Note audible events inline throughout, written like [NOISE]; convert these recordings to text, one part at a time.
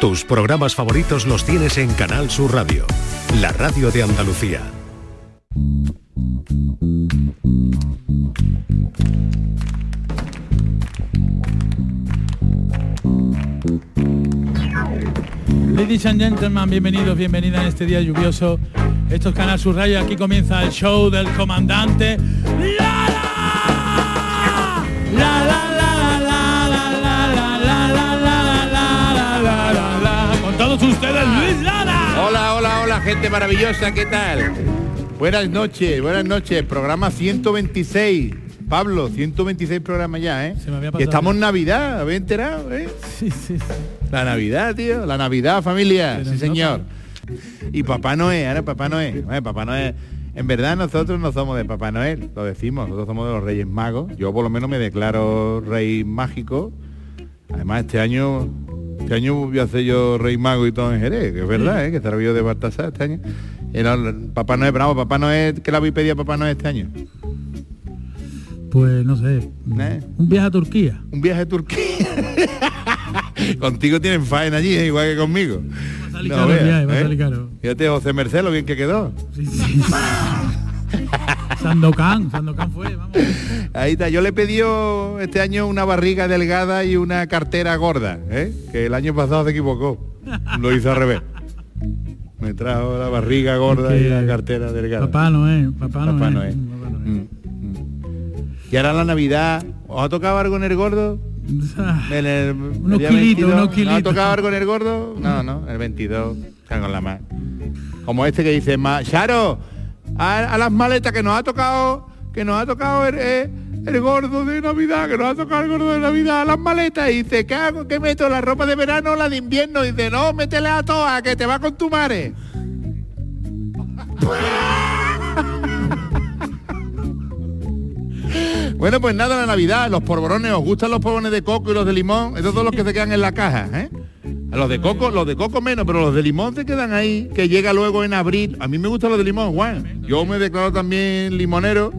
Tus programas favoritos los tienes en Canal Sur Radio, la radio de Andalucía. Ladies and gentlemen, bienvenidos, bienvenidas en este día lluvioso. Esto es Canal Sur Radio, aquí comienza el show del comandante. Hola, gente maravillosa, ¿qué tal? Buenas noches, buenas noches, programa 126. Pablo, 126 programas ya, ¿eh? Se me había Y pasado. estamos en Navidad, ¿habéis enterado? eh? [LAUGHS] Sí, sí, sí. La Navidad, tío, la Navidad, familia, Pero sí no, señor. Y Papá Noel, ahora Papá Noel. Bueno, Papá Noel. En verdad nosotros no somos de Papá Noel, lo decimos, nosotros somos de los Reyes Magos. Yo por lo menos me declaro rey mágico. Además este año, este año voy a hacer yo rey mago y todo en Jerez, que es verdad, ¿eh? que estará yo de Baltasar este año. No, Papá Noel, bravo, Papá Noel, ¿qué le habéis pedido a Papá Noel este año? Pues no sé. ¿Eh? Un viaje a Turquía. Un viaje a Turquía. [LAUGHS] Contigo tienen faena allí, ¿eh? igual que conmigo. Va a salir No caro veas, viaje, va a ¿eh? salir caro. Fíjate, José Merced, lo bien que quedó. Sí, sí. [LAUGHS] Sandokan, Sandokan fue, vamos. Ahí está, yo le pedí este año una barriga delgada y una cartera gorda, ¿eh? que el año pasado se equivocó. Lo hizo al revés. Me trajo la barriga gorda y la cartera delgada. Papá Papá Noel. Papá Noel. Papá Noel. Mm, mm. Y ahora la Navidad, ¿os ha tocado algo en el gordo? [LAUGHS] En el, Unos kilitos, 22, unos ¿No ha tocado algo en el gordo? No, no, el 22, está con la más. Como este que dice, "Ma- Charo, a, las maletas que nos ha tocado, que nos ha tocado el, el- el gordo de Navidad, que nos ha tocado el gordo de Navidad, a las maletas, y dice, ¿qué hago? ¿Qué meto? ¿La ropa de verano la de invierno? Y dice, no, métele a todas, que te va con tu madre. [LAUGHS] Bueno, pues nada, la Navidad, los polvorones, ¿os gustan los polvorones de coco y los de limón? Esos son los que se quedan en la caja, ¿eh? A los de coco, los de coco menos, pero los de limón se quedan ahí, que llega luego en abril. A mí me gustan los de limón, Juan. Yo me declaro también limonero,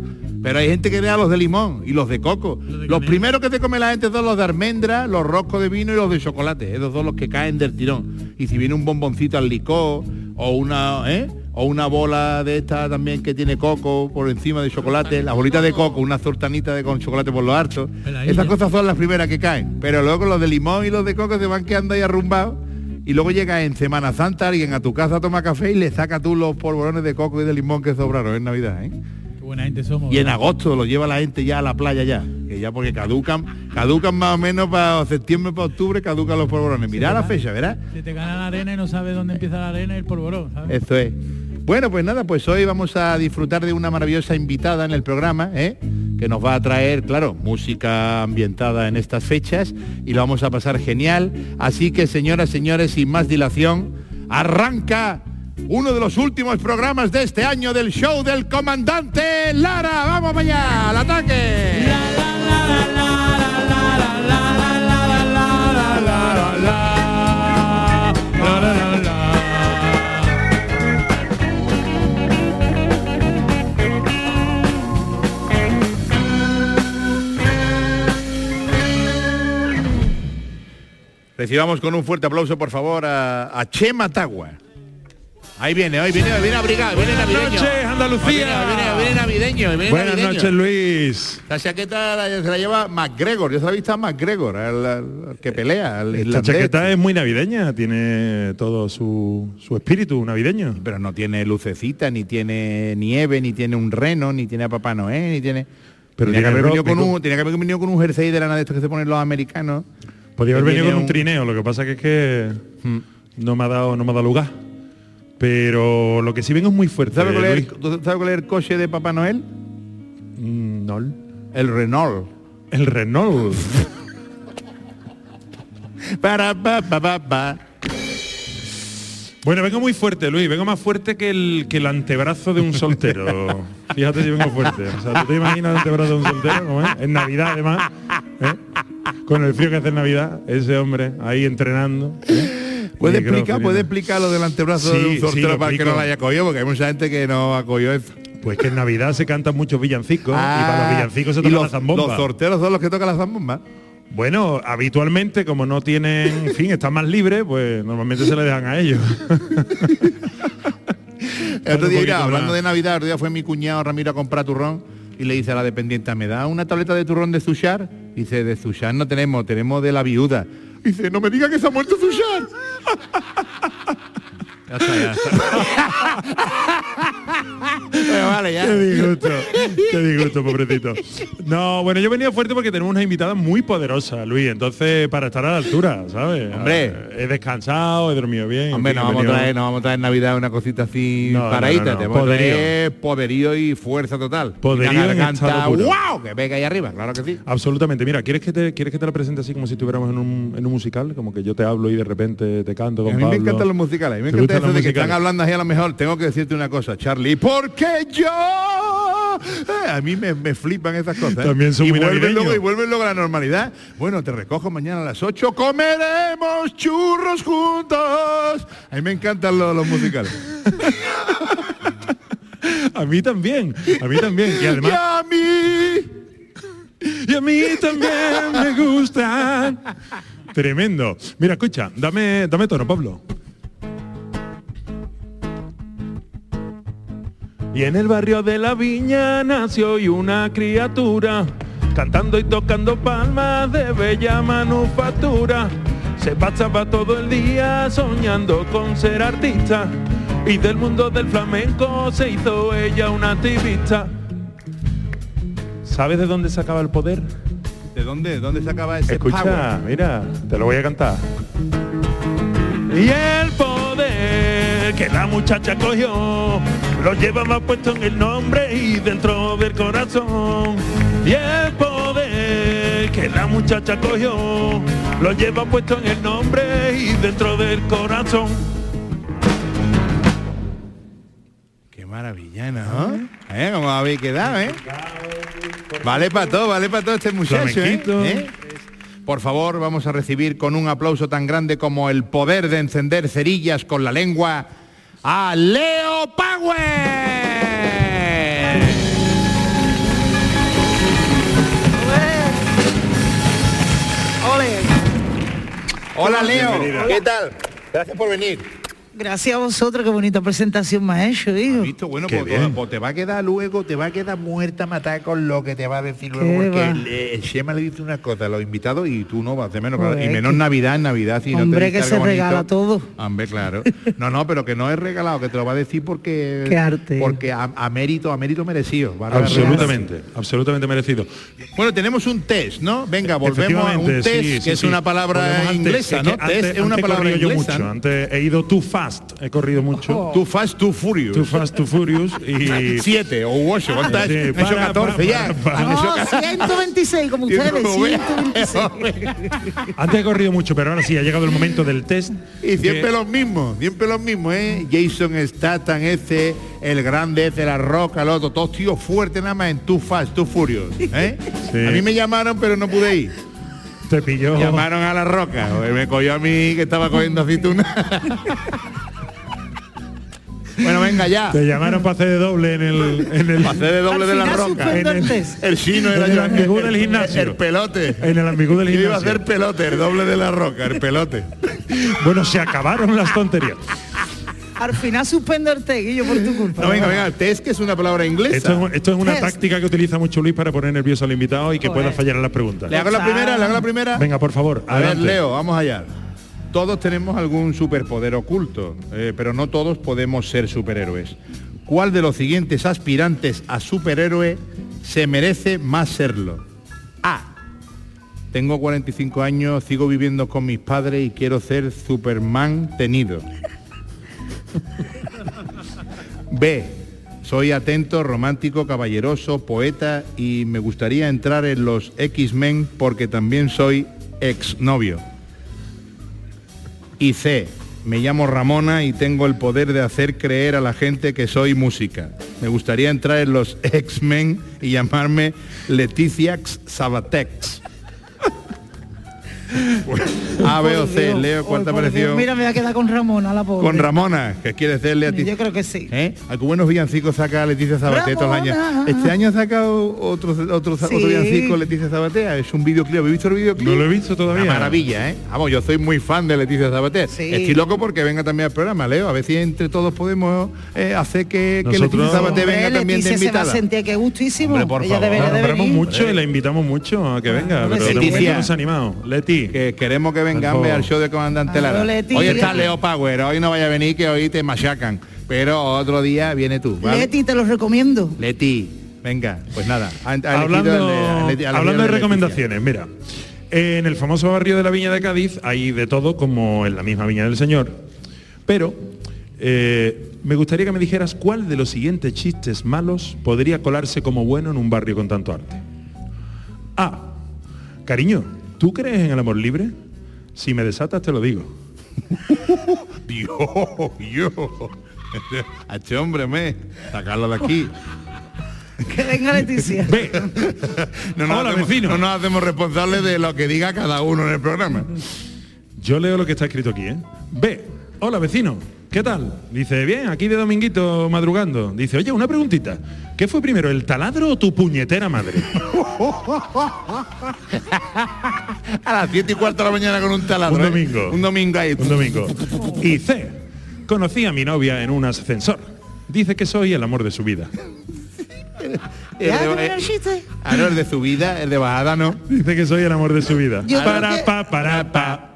pero hay gente que da los de limón y los de coco. Los primeros que te come la gente son los de almendra, los roscos de vino y los de chocolate. Esos son los que caen del tirón. Y si viene un bomboncito al licor o una, ¿eh? O una bola de esta también que tiene coco por encima de chocolate, la bolita de coco, una zortanita de con chocolate por lo harto. Esas cosas son las primeras que caen. Pero luego los de limón y los de coco se van quedando ahí arrumbados. Y luego llega en Semana Santa alguien a tu casa a tomar café y le saca tú los polvorones de coco y de limón que sobraron en Navidad, ¿eh? Qué buena gente somos. Y en ¿verdad? agosto lo lleva la gente ya a la playa ya. Que ya porque caducan, caducan más o menos para septiembre, para octubre, caducan los polvorones. Mirá la fecha, ¿verdad? Se te gana la arena y no sabes dónde empieza la arena y el polvorón, ¿sabes? Eso es. Bueno, pues nada, pues hoy vamos a disfrutar de una maravillosa invitada en el programa, ¿eh? que nos va a traer, claro, música ambientada en estas fechas y lo vamos a pasar genial. Así que, señoras, señores, sin más dilación, arranca uno de los últimos programas de este año del show del comandante Lara. ¡Vamos allá! ¡Al ataque! Recibamos con un fuerte aplauso, por favor, a, a Chema Tagua. Ahí viene, hoy viene, viene abrigado, viene navideño. noches, Andalucía. Viene, viene, viene navideño, viene Buenas navideño. noches, Luis. La chaqueta la- se la lleva McGregor, yo se la he visto a McGregor, al, al- que pelea, al irlandés. chaqueta es muy navideña, tiene todo su, su espíritu navideño. Pero no tiene lucecita, ni tiene nieve, ni tiene un reno, ni tiene a Papá Noel, ni tiene... Pero tenía, que tiene haber venido con un, tenía que haber venido con un jersey de lana de estos que se ponen los americanos. Podría haber venido con un trineo, lo que pasa que es que Hmm. no me ha dado, no me ha dado lugar. Pero lo que sí vengo es muy fuerte. ¿Sabes cuál, es, el- Luis. ¿tú ¿Sabes cuál es el coche de Papá Noel? Mm, no. El Renault. El Renault. [LAUGHS] Para, pa, pa, pa, pa. Bueno, vengo muy fuerte, Luis. Vengo más fuerte que el, que el antebrazo de un soltero. [LAUGHS] Fíjate si vengo fuerte. O sea, ¿tú te imaginas el antebrazo de un soltero? ¿Cómo es? En Navidad, además. ¿eh? Con el frío que hace en Navidad, ese hombre ahí entrenando. ¿eh? ¿Puede explicar, puede explicar lo del antebrazo Sí, de un sí, sortero lo para que no lo haya cogido? Porque hay mucha gente que no ha cogido eso. Pues que en Navidad se cantan muchos villancicos y para los villancicos se Ah, y toca los, la zambomba. los sorteros son los que tocan la zambomba. Bueno, habitualmente, como no tienen, en fin, están más libres, pues normalmente se le dejan a ellos. [LAUGHS] El otro día, mira, hablando más. de Navidad, el otro día fue mi cuñado Ramiro a comprar turrón y le dice a la dependiente, ¿me da una tableta de turrón de Zushar? Dice, de Zushar no tenemos, tenemos de la viuda. Dice, no me diga que se ha muerto Zushar. [LAUGHS] ya está, ya está. [LAUGHS] Pero vale, ya. Qué disgusto, qué disgusto, pobrecito. No, bueno, yo venía fuerte porque tenemos una invitada muy poderosa, Luis, entonces para estar a la altura, ¿sabes? Hombre. He descansado, he dormido bien. en Hombre, no he vamos, a venido- traer, no vamos a traer Navidad una cosita así No, paradita. no, no, Te vamos a poderío. traer poderío y fuerza total. Poderío una garganta. ¡wow! Que pega ahí arriba, claro que sí. Absolutamente. Mira, ¿quieres que te quieres que te la presente así como si estuviéramos en un, en un musical? Como que yo te hablo y de repente te canto con A mí me encantan los musicales, a mí me ¿Te encanta eso de que están hablando así a lo mejor. Tengo que decirte una cosa, Charlie, porque yo... Eh, a mí me, me flipan esas cosas. ¿eh? También son y muy vuelven luego Y vuelven luego a la normalidad. Bueno, te recojo mañana a las 8, comeremos churros juntos. A mí me encantan los, los musicales. [LAUGHS] A mí también, a mí también. Y y además, a mí... y a mí también me gustan. Tremendo. Mira, escucha, dame, dame tono, Pablo. Y en el barrio de la viña nació hoy una criatura, cantando y tocando palmas de bella manufactura. Se pasaba todo el día soñando con ser artista y del mundo del flamenco se hizo ella una activista. ¿Sabes de dónde sacaba el poder? ¿De dónde, dónde se acaba ese Escucha, power? mira, te lo voy a cantar. Y el poder que la muchacha cogió, lo llevaba puesto en el nombre y dentro del corazón. Y el poder que la muchacha cogió, lo lleva puesto en el nombre y dentro del corazón. Qué maravilla, ¿no? ¿Eh? ¿Cómo habéis quedado, eh? Vale para todo, vale para todo este muchacho, ¿eh? ¿Eh? Por favor, vamos a recibir con un aplauso tan grande como el poder de encender cerillas con la lengua a Leo Power. Hola Leo. ¿qué tal? Gracias por venir. Gracias a vosotros, qué bonita presentación me ha hecho, hijo. Visto, bueno, pues, bien. pues te va a quedar luego, te va a quedar muerta matada con lo que te va a decir Qué luego, porque va. el, el Shema le dice una cosa a los invitados y tú no vas de menos, claro, y menos que- Navidad, en Navidad, si no te Hombre, que se bonito. regala todo. Hombre, claro. [LAUGHS] No, no, pero que no es regalado, que te lo va a decir porque Qué arte. porque a, a mérito, a mérito merecido. Absolutamente, absolutamente merecido. Bueno, tenemos un test, ¿no? Venga, volvemos a un test, sí, que sí, es sí. una palabra inglesa, Es ¿no? test es una palabra yo mucho. Antes he ido too fast, he corrido mucho. Too fast, too furious. Too fast, too furious y [LAUGHS] Siete o ocho, ¿cuántas? Sí, Han hecho para, 14 para, ya. para, para. Han hecho No, 126 como ustedes, Como veas. 126. antes he corrido mucho, pero ahora sí ha llegado el momento del test. Y siempre que- los mismos, siempre los mismos, ¿eh? Jason Statham, ese, el grande ese, la roca, el otro, todos tíos fuertes nada más en Too Fast, Too Furious, ¿eh? Sí. A mí me llamaron pero no pude ir. Te pilló. Llamaron a la roca, me cogió a mí que estaba cogiendo aceituna. [LAUGHS] bueno, venga ya. Te llamaron para hacer de doble en el en el, Pasé de doble de la roca. En el chino era En el ambigú del gimnasio. El pelote. en el ambigú del Yo iba a gimnasio. hacer pelote, el doble de la roca, el pelote. Bueno, se acabaron las tonterías. Al final suspendo el teguillo por tu culpa. No, venga, venga, el test que es una palabra inglesa. Esto es, esto es una Test. táctica que utiliza mucho Luis para poner nervioso al invitado y que Joder. pueda fallar en las preguntas. ¿Le hago la primera? ¿Le hago la primera? Venga, por favor, A ver. Leo, vamos allá. Todos tenemos algún superpoder oculto, eh, pero no todos podemos ser superhéroes. ¿Cuál de los siguientes aspirantes a superhéroe se merece más serlo? A. Tengo 45 años, sigo viviendo con mis padres y quiero ser Superman tenido. B. Soy atento, romántico, caballeroso, poeta y me gustaría entrar en los X-Men porque también soy exnovio. Y C. Me llamo Ramona y tengo el poder de hacer creer a la gente que soy música. Me gustaría entrar en los X-Men y llamarme Leticia Sabatex. [LAUGHS] A, B o C. Leo, ¿cuál ay, te ha por parecido? Dios. Mira, me voy a quedar con Ramona, la pobre. Con Ramona, que quiere hacerle a ti. Yo creo que sí. ¿Eh? ¿A qué buenos villancicos saca Leticia Sabaté todos los años? Este año ha sacado otro, otro, otro Sí. villancico Leticia Sabaté. Es un videoclip. ¿Habéis visto el videoclip? No lo he visto todavía. Una maravilla, ¿eh? Vamos, yo soy muy fan de Leticia Sabaté. Sí. Estoy loco porque venga también al programa, Leo. A ver si entre todos podemos eh, hacer que, que Nosotros- Leticia Sabaté Hombre, venga también de Leticia se va a invitada. sentir que gustísimo. Hombre, por Ella favor. debería La nombramos mucho y la invitamos mucho a que venga, hombre, pero de momento Leticia. no se ha animado. Leti, Que queremos que vengan favor. al show de Comandante Claro, Lara. Hoy está Leo Power, hoy no vaya a venir que hoy te machacan. Pero otro día viene tú. ¿vale? Leti, te lo recomiendo. Leti, venga, pues nada. ha- ha elegido hablando, de- hablando recomendaciones, mira, en el famoso barrio de la Viña de Cádiz hay de todo como en la misma Viña del Señor, pero eh, me gustaría que me dijeras cuál de los siguientes chistes malos podría colarse como bueno en un barrio con tanto arte. A. Cariño, ¿tú crees en el amor libre? Si me desatas te lo digo. [LAUGHS] Dios, Dios. A este hombre, me. Sacarlo de aquí. Que venga Leticia. [LAUGHS] No nos, Hola, hacemos, vecino. no nos hacemos responsables de lo que diga cada uno en el programa. Yo leo lo que está escrito aquí, ¿eh? B. Hola, vecino. ¿Qué tal? Dice, bien, aquí de dominguito madrugando. Dice, oye, una preguntita. ¿Qué fue primero, el taladro o tu puñetera madre? [LAUGHS] A las 7 y cuarto de la mañana con un taladro. Un ¿eh? domingo. Un domingo ahí. Un domingo. Y C. Conocí a mi novia en un ascensor. Dice que soy el amor de su vida. [LAUGHS] El ¿Ya de- ah, no, el de su vida, el de bajada, ¿no? Dice que soy el amor de su vida. Yo para que- pa para pa.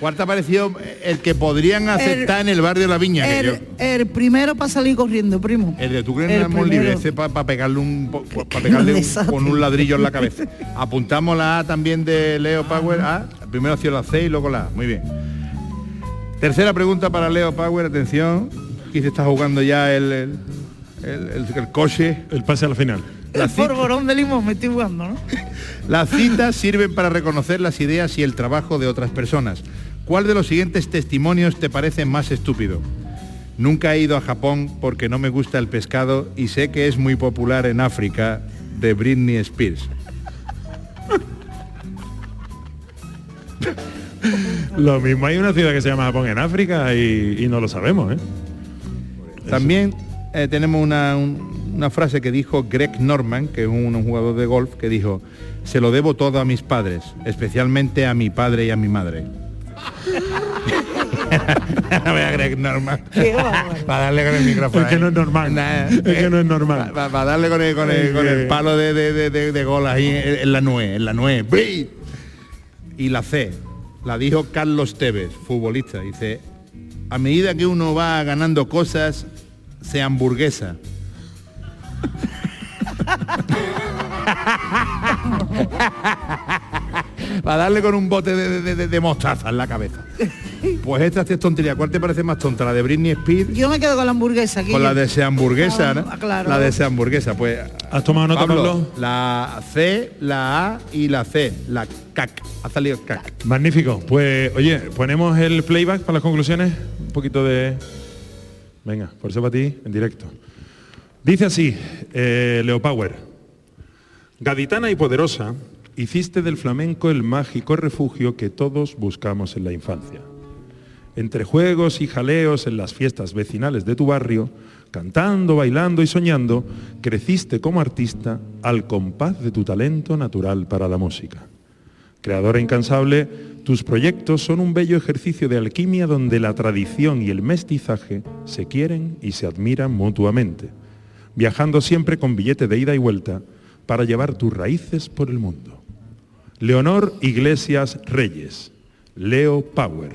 ¿Cuál te ha parecido el que podrían aceptar en el barrio de la Viña? que yo- El, el primero para salir corriendo, primo. El de tu crees en El amor libre, ese para pegarle un para pegarle un- con un ladrillo en la cabeza. [LAUGHS] Apuntamos la A también de Leo Power. A, primero hacia la C y luego la A. Muy bien. Tercera pregunta para Leo Power, atención. Aquí se está jugando ya el, el, el- el- el coche. El pase a la final. El polvorón de limón me estoy jugando, ¿no? [LAUGHS] Las citas sirven para reconocer las ideas y el trabajo de otras personas. ¿Cuál de los siguientes testimonios te parece más estúpido? Nunca he ido a Japón porque no me gusta el pescado y sé que es muy popular en África de Britney Spears. Lo mismo hay una ciudad que se llama Japón en África y, y no lo sabemos, ¿eh? También eh, tenemos una, un- una frase que dijo Greg Norman, que es un, un jugador de golf, que dijo, se lo debo todo a mis padres, especialmente a mi padre y a mi madre. A ver, a Greg Norman. Qué bárbaro. Para darle con el micrófono. Es que no es normal. Nah, Es que no es normal. Para darle con el, con el, con el Es que- palo de, de, de, de- de gol ahí en, en la nuez, en la nuez. Y la C, la dijo Carlos Tevez, futbolista. Dice, a medida que uno va ganando cosas, se hamburguesa. [LAUGHS] Para darle con un bote de, de- de- de mostaza en la cabeza. Pues esta es tontería. ¿Cuál te parece más tonta? ¿La de Britney Spears? Yo me quedo con la hamburguesa aquí. Con la de ese hamburguesa, Ah, ¿no? claro. La de ese hamburguesa, pues. ¿Has tomado nota, Pablo? La C, la A y la C, la CAC. Ha salido CAC. Magnífico. Pues, oye, ponemos el playback para las conclusiones. Un poquito de... Venga, por eso para ti, en directo. Dice así, eh, Leo Power. Gaditana y poderosa, hiciste del flamenco el mágico refugio que todos buscamos en la infancia. Entre juegos y jaleos en las fiestas vecinales de tu barrio, cantando, bailando y soñando, creciste como artista al compás de tu talento natural para la música. Creadora incansable, tus proyectos son un bello ejercicio de alquimia donde la tradición y el mestizaje se quieren y se admiran mutuamente, viajando siempre con billete de ida y vuelta para llevar tus raíces por el mundo. Leonor Iglesias Reyes, Leo Power.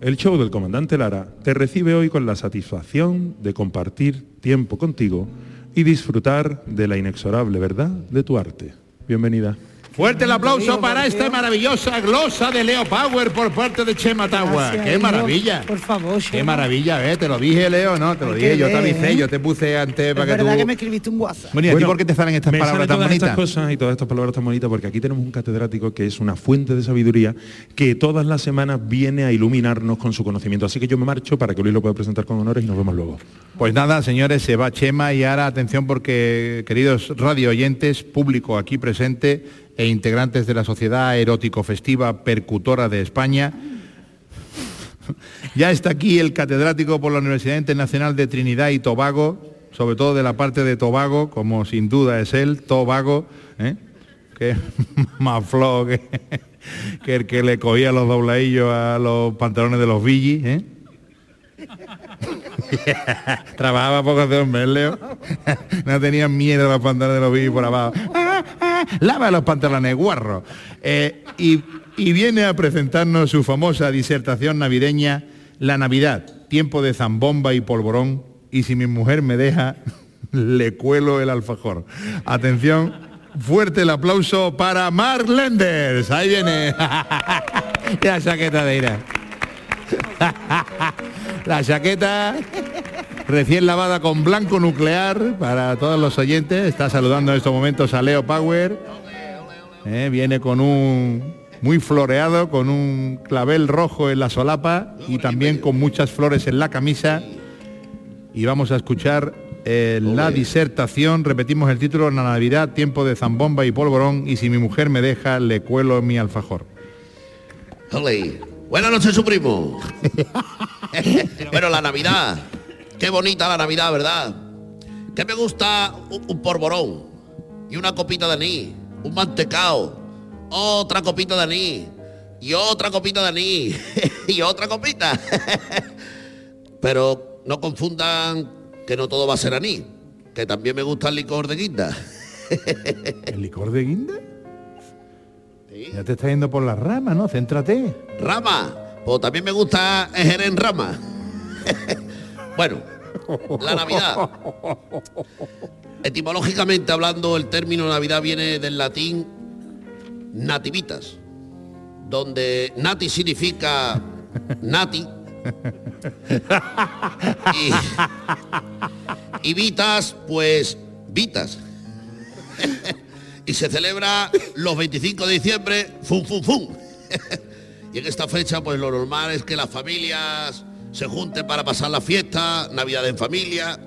El show del comandante Lara te recibe hoy con la satisfacción de compartir tiempo contigo y disfrutar de la inexorable verdad de tu arte. Bienvenida. Fuerte el aplauso para esta maravillosa glosa de Leo Power por parte de Chema Tagua. ¡Qué maravilla! Por favor, ¡Qué Chema. maravilla! ¿eh? Te lo dije, Leo, ¿no? Te lo dije, yo te avisé, ¿eh? yo te puse antes Es para que verdad tú... que me escribiste un WhatsApp. Bueno, ¿y a por qué te salen estas me palabras salen tan todas bonitas? estas cosas y todas estas palabras tan bonitas porque aquí tenemos un catedrático que es una fuente de sabiduría que todas las semanas viene a iluminarnos con su conocimiento. Así que yo me marcho para que Luis lo pueda presentar con honores y nos vemos luego. Pues nada, señores, se va Chema y ahora atención porque, queridos radio oyentes, público aquí presente, e integrantes de la Sociedad Erótico Festiva Percutora de España. Ya está aquí el catedrático por la Universidad Internacional de Trinidad y Tobago, sobre todo de la parte de Tobago, como sin duda es él, Tobago, ¿eh? [LAUGHS] que más flojo que, el que le cogía los dobladillos a los pantalones de los villis. ¿eh? [LAUGHS] Trabajaba poco de hombre, ¿eh, Leo. [LAUGHS] no tenía miedo a los pantalones de los villis por abajo. [LAUGHS] Lava los pantalones, guarro. Eh, y, y viene a presentarnos su famosa disertación navideña, La Navidad, tiempo de zambomba y polvorón, y si mi mujer me deja, [LAUGHS] le cuelo el alfajor. Atención, fuerte el aplauso para Mark Lenders. Ahí viene. [LAUGHS] La chaqueta de ira. La chaqueta recién lavada con blanco nuclear para todos los oyentes. Está saludando en estos momentos a Leo Power. Eh, viene con un muy floreado, con un clavel rojo en la solapa y también con muchas flores en la camisa. Y vamos a escuchar eh, la disertación, repetimos el título, La Navidad, tiempo de zambomba y polvorón, y si mi mujer me deja, le cuelo mi alfajor. Buenas noches, su primo. [LAUGHS] [LAUGHS] bueno, la Navidad. Qué bonita la Navidad, ¿verdad? Que me gusta un, un porborón y una copita de anís, un mantecao, otra copita de anís y otra copita de anís [LAUGHS] y otra copita. [LAUGHS] Pero no confundan que no todo va a ser anís, que también me gusta el licor de guinda. [LAUGHS] ¿El licor de guinda? Ya te está yendo por las ramas, ¿no? Céntrate. Rama, pues también me gusta el jerez en rama. Bueno, la Navidad. Etimológicamente hablando, el término Navidad viene del latín nativitas, donde nati significa nati y, vitas, pues vitas. y se celebra los 25 de diciembre, fum, fum, fum. y en esta fecha, pues lo normal es que las familias se junten para pasar la fiesta, Navidad en familia.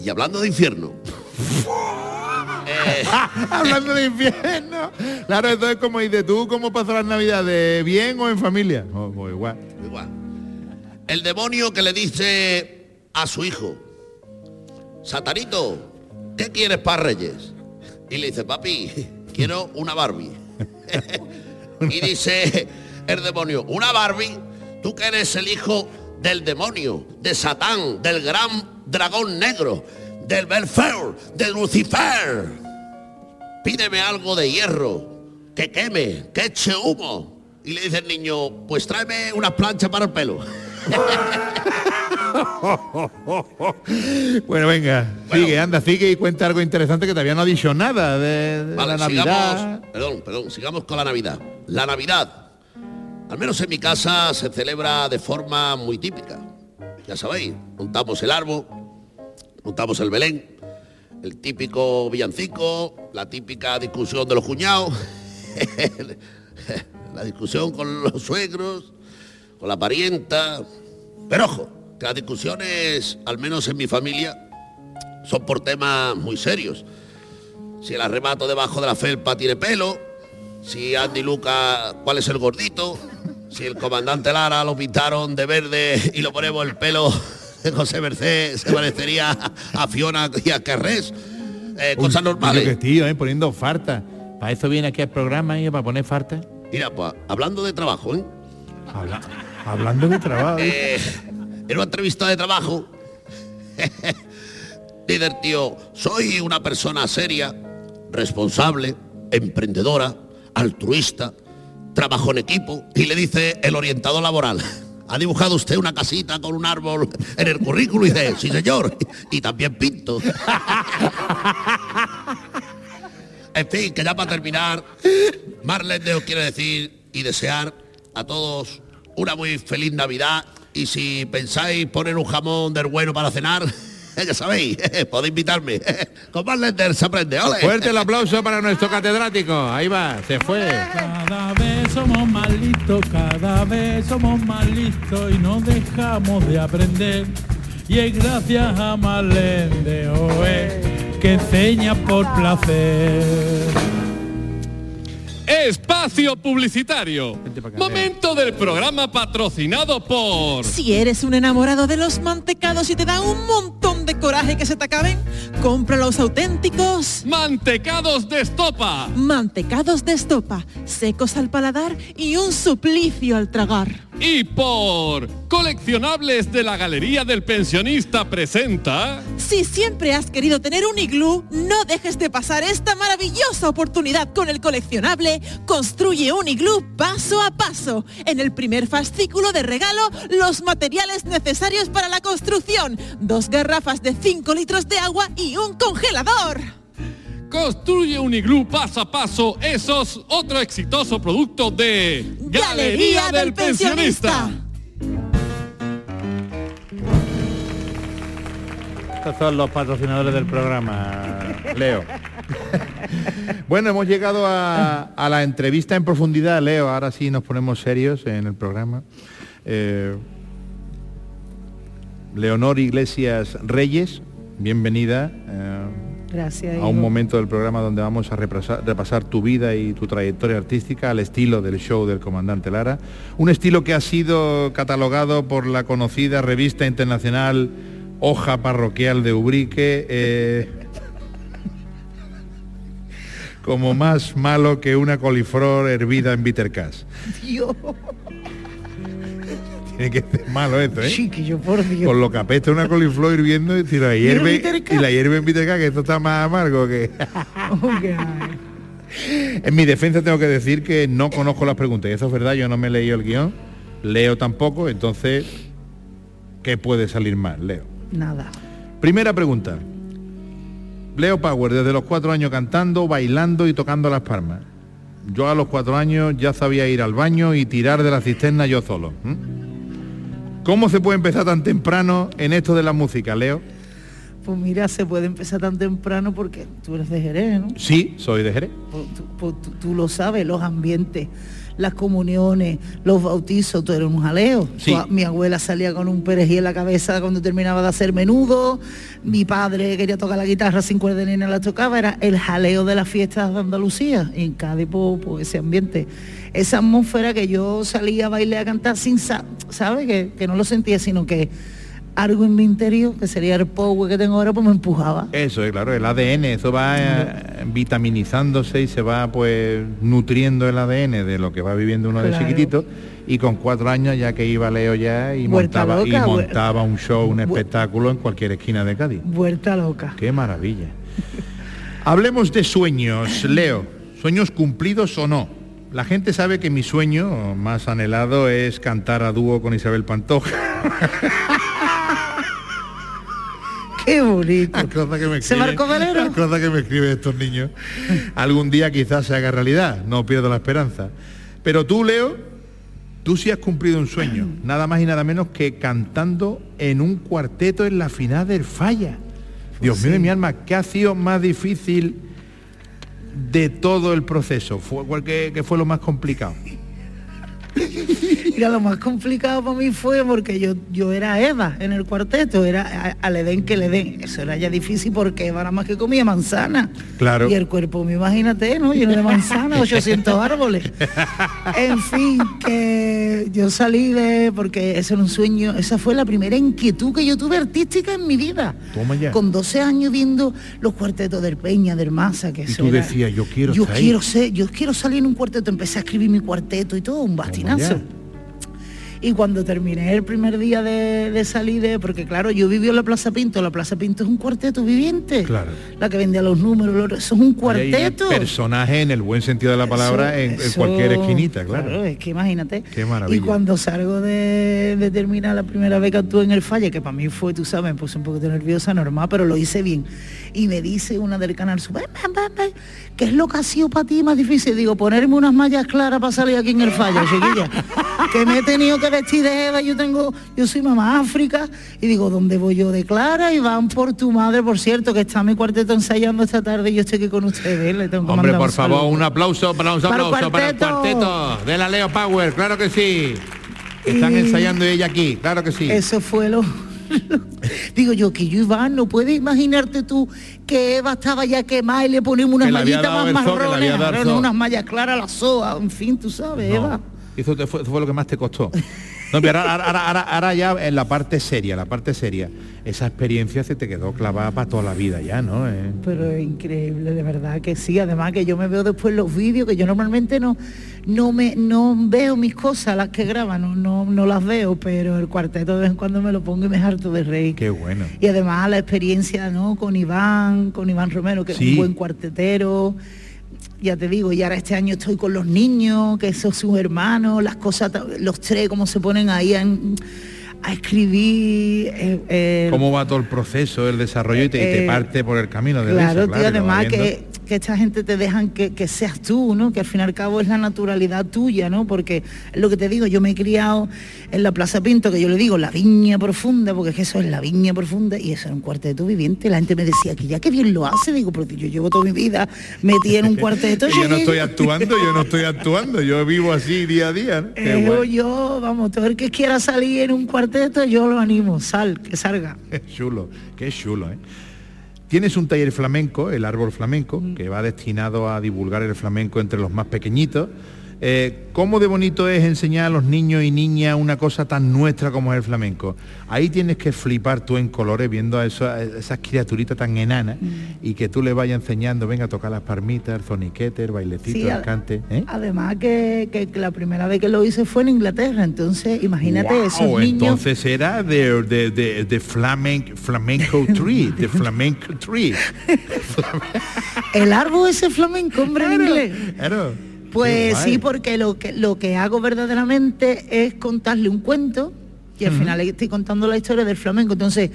Y hablando de infierno. [LAUGHS] eh, [LAUGHS] Hablando de infierno. Claro, entonces como dices tú, ¿cómo pasas las navidades? ¿Bien o en familia? O- o igual. igual. El demonio que le dice a su hijo, Satanito, ¿qué quieres para Reyes? Y le dice, papi, quiero una Barbie. [LAUGHS] y dice el demonio, una Barbie, tú que eres el hijo del demonio, de Satán, del gran dragón negro, del Belfer, de Lucifer. Pídeme algo de hierro, que queme, que eche humo. Y le dice el niño, pues tráeme unas planchas para el pelo. [LAUGHS] Bueno, venga, sigue, anda, sigue y cuenta algo interesante que todavía no ha dicho nada de, de Vale, la Navidad. sigamos, perdón, perdón, sigamos con la Navidad. La Navidad, al menos en mi casa, se celebra de forma muy típica. Ya sabéis, montamos el árbol, montamos el Belén, el típico villancico, la típica discusión de los cuñados, [LAUGHS] la discusión con los suegros, con la parienta. Pero ojo, que las discusiones, al menos en mi familia, son por temas muy serios si el arremato debajo de la felpa tiene pelo, si Andy Luca, cuál es el gordito, si el comandante Lara lo pintaron de verde y lo ponemos el pelo de José Merced, se parecería a Fiona y a Carrés. Eh, cosas Uy, normales. qué tío, eh, poniendo farta. Para eso viene aquí al programa y para poner farta. Mira, pues, hablando de trabajo, ¿eh? Habla- hablando de trabajo. Eh, en una entrevista de trabajo, [LAUGHS] líder tío, soy una persona seria, responsable, emprendedora, altruista, trabajo en equipo y le dice el orientador laboral. ¿Ha dibujado usted una casita con un árbol en el currículo? Y dice, sí señor, y también pinto. [LAUGHS] En fin, que ya para terminar, Marlene os quiere decir y desear a todos una muy feliz Navidad y si pensáis poner un jamón del bueno para cenar, [LAUGHS] ya sabéis, [LAUGHS] podéis invitarme. Con Marlene se aprende, ¡ole! Fuerte el aplauso para nuestro catedrático. Ahí va, se fue. Somos más listos, cada vez somos más listos y no dejamos de aprender. Y es gracias a Marlene de OE que enseña por placer. Espacio publicitario. Momento del programa patrocinado por... Si eres un enamorado de los mantecados y te da un montón de coraje que se te acaben, compra los auténticos Mantecados de estopa. mantecados de estopa, secos al paladar y un suplicio al tragar. Y por... Coleccionables de la Galería del Pensionista presenta... Si siempre has querido tener un iglú, no dejes de pasar esta maravillosa oportunidad con el coleccionable Construye un iglú paso a paso. En el primer fascículo de regalo, los materiales necesarios para la construcción, dos garrafas de 5 litros de agua y un congelador. Construye un iglú paso a paso. Esos otro exitoso producto de... Galería del Pensionista. Estos son los patrocinadores del programa, Leo. [LAUGHS] bueno, hemos llegado a, a la entrevista en profundidad, Leo. Ahora sí nos ponemos serios en el programa. Eh, Leonor Iglesias Reyes, bienvenida. eh, Gracias. a hijo. un momento del programa donde vamos a repasar, repasar tu vida y tu trayectoria artística al estilo del show del comandante Lara. Un estilo que ha sido catalogado por la conocida revista internacional Hoja Parroquial de Ubrique eh, como más malo que una coliflor hervida en bitter cash. Dios, Tiene que ser malo esto, ¿eh? chiquillo, por Dios. Con lo que apesta una coliflor hirviendo y si la hierve, y la hierve en bitter cash, que esto está más amargo que... En mi defensa tengo que decir que no conozco las preguntas. Y eso es verdad, yo no me he leído el guion, leo tampoco, entonces, ¿qué puede salir mal, Leo? Nada. Primera pregunta. Leo Power, desde los cuatro años cantando, bailando y tocando las palmas. Yo a los cuatro años ya sabía ir al baño y tirar de la cisterna yo solo. ¿Cómo se puede empezar tan temprano en esto de la música, Leo? Pues mira, se puede empezar tan temprano porque tú eres de Jerez, ¿no? Sí, soy de Jerez. Pues tú, pues tú- tú lo sabes, los ambientes, las comuniones, los bautizos, tú eres un jaleo. Sí. Mi abuela salía con un perejil en la cabeza cuando terminaba de hacer menudo, mi padre quería tocar la guitarra sin cuerda ni nada la tocaba, era el jaleo de las fiestas de Andalucía, y en Cádiz pues, ese ambiente. Esa atmósfera que yo salía a bailar a cantar sin, sa- ¿sabes? Que, que no lo sentía, sino que algo en mi interior, que sería el power que tengo ahora, pues me empujaba. Eso es claro, el ADN, eso va eh, vitaminizándose y se va pues nutriendo el ADN de lo que va viviendo uno de chiquitito y con cuatro años ya que iba Leo ya y Vuelta montaba, y loca, montaba un show, un espectáculo en cualquier esquina de Cádiz. Vuelta loca. Qué maravilla. Hablemos de sueños, Leo. ¿Sueños cumplidos o no? La gente sabe que mi sueño más anhelado es cantar a dúo con Isabel Pantoja. [LAUGHS] [LAUGHS] Qué bonito. Las cosas que me ¿Se marcó Valero? Las cosas que me escriben estos niños. Algún día quizás se haga realidad, no pierdo la esperanza. Pero tú, Leo, tú sí has cumplido un sueño, nada más y nada menos que cantando en un cuarteto en la final del Falla. Dios mío de mi alma, ¿qué ha sido más difícil de todo el proceso? ¿Fue, que, que fue lo más complicado? [LAUGHS] Mira, lo más complicado para mí fue porque yo, yo era Eva en el cuarteto, era al Edén que le den. Eso era ya difícil porque Eva nada más que comía manzana. Claro. Y el cuerpo, mío, imagínate, ¿no? Lleno de manzana, [LAUGHS] 800 árboles. En fin, que yo salí de, porque ese era un sueño, esa fue la primera inquietud que yo tuve artística en mi vida. Toma ya. Con 12 años viendo los cuartetos del Peña, del Masa, que Y eso tú era- decías, yo quiero yo quiero ser, yo quiero salir en un cuarteto, empecé a escribir mi cuarteto y todo, un Y cuando terminé el primer día de, de salir de, porque claro, yo viví en la Plaza Pinto, la Plaza Pinto es un cuarteto viviente. Claro. La que vendía los números, los- eso es un hay cuarteto. personaje en el buen sentido de la palabra Eso- en, cualquier esquinita, claro. es que imagínate. Qué maravilla. Y cuando salgo de, de terminar la primera vez que actué en el falle, que para mí fue, tú sabes, me puse un poquito nerviosa, normal, pero lo hice bien. Y me dice una del canal, "Ven, ven, ven, ven, ¿qué es lo que ha sido para ti más difícil? Digo, ponerme unas mallas claras para salir aquí en el falle, [LAUGHS] chiquilla. que me he tenido que vestir de Eva, yo tengo, yo soy mamá África, y digo, ¿dónde voy yo de Clara? Y van por tu madre, por cierto, que está mi cuarteto ensayando esta tarde y yo estoy aquí con ustedes. Le tengo que Hombre, por un favor, un aplauso para un Para el aplauso para el cuarteto. cuarteto de la Leo Power, claro que sí. Están Y- ensayando ella aquí, claro que sí. Eso fue lo, [LAUGHS] Digo yo, que yo, Iván, no puedes imaginarte tú que Eva estaba ya quemada y le ponemos unas mallitas más marrones, unas mallas claras, la soa, en fin, tú sabes, No, Eva. Eso, te fue, eso fue lo que más te costó. [LAUGHS] No, pero ahora, ahora- ahora- ahora ya en la parte seria, la parte seria, esa experiencia se te quedó clavada para toda la vida ya, ¿no? Eh, Pero es increíble, de verdad que sí. Además que yo me veo después los vídeos, que yo normalmente no, no me no veo mis cosas, las que graban, no, no, no las veo, pero el cuarteto de vez en cuando me lo pongo y me harto de reír. Qué bueno. Y además la experiencia ¿no? con Iván, con Iván Romero, que Sí. es un buen cuartetero. Ya te digo, y ahora este año estoy con los niños, que son sus hermanos, las cosas, los tres, cómo se ponen ahí a, a escribir. eh, eh, ¿Cómo va todo el proceso, el desarrollo y te, y te eh, parte por el camino de Claro, risa, tío, vas además que, que esta gente te dejan que, que seas tú, ¿no? Que al fin y al cabo es la naturalidad tuya, ¿no? Porque lo que te digo, yo me he criado en la Plaza Pinto, que yo le digo la viña profunda, porque es que eso es la viña profunda, y eso es un cuarteto viviente. La gente me decía que ya que bien lo hace, digo, pero yo llevo toda mi vida metida en un [LAUGHS] cuarteto. Yo no [LAUGHS] estoy actuando, yo no estoy actuando, yo vivo así día a día. Eh, yo, vamos, todo el que quiera salir en un cuarteto, yo lo animo, sal, que salga. [LAUGHS] Qué chulo, qué chulo, ¿eh? Tienes un taller flamenco, el árbol flamenco, Mm. que va destinado a divulgar el flamenco entre los más pequeñitos. Eh, ¿Cómo de bonito es enseñar a los niños y niñas una cosa tan nuestra como es el flamenco? Ahí tienes que flipar tú en colores viendo a, eso- a esas criaturitas tan enanas Mm. y que tú les vayas enseñando, venga a tocar las palmitas, el zoniquete, el bailecito, Sí, el cante. ¿eh? Además que, que la primera vez que lo hice fue en Inglaterra, entonces imagínate Guau, esos niños. entonces era de, de, de, de flamen- flamenco [LAUGHS] tree, de flamenco tree. [LAUGHS] El árbol ese flamenco, hombre, en inglés. Claro. Pues sí, porque lo que lo que hago verdaderamente es contarle un cuento y al final estoy contando la historia del flamenco. Entonces,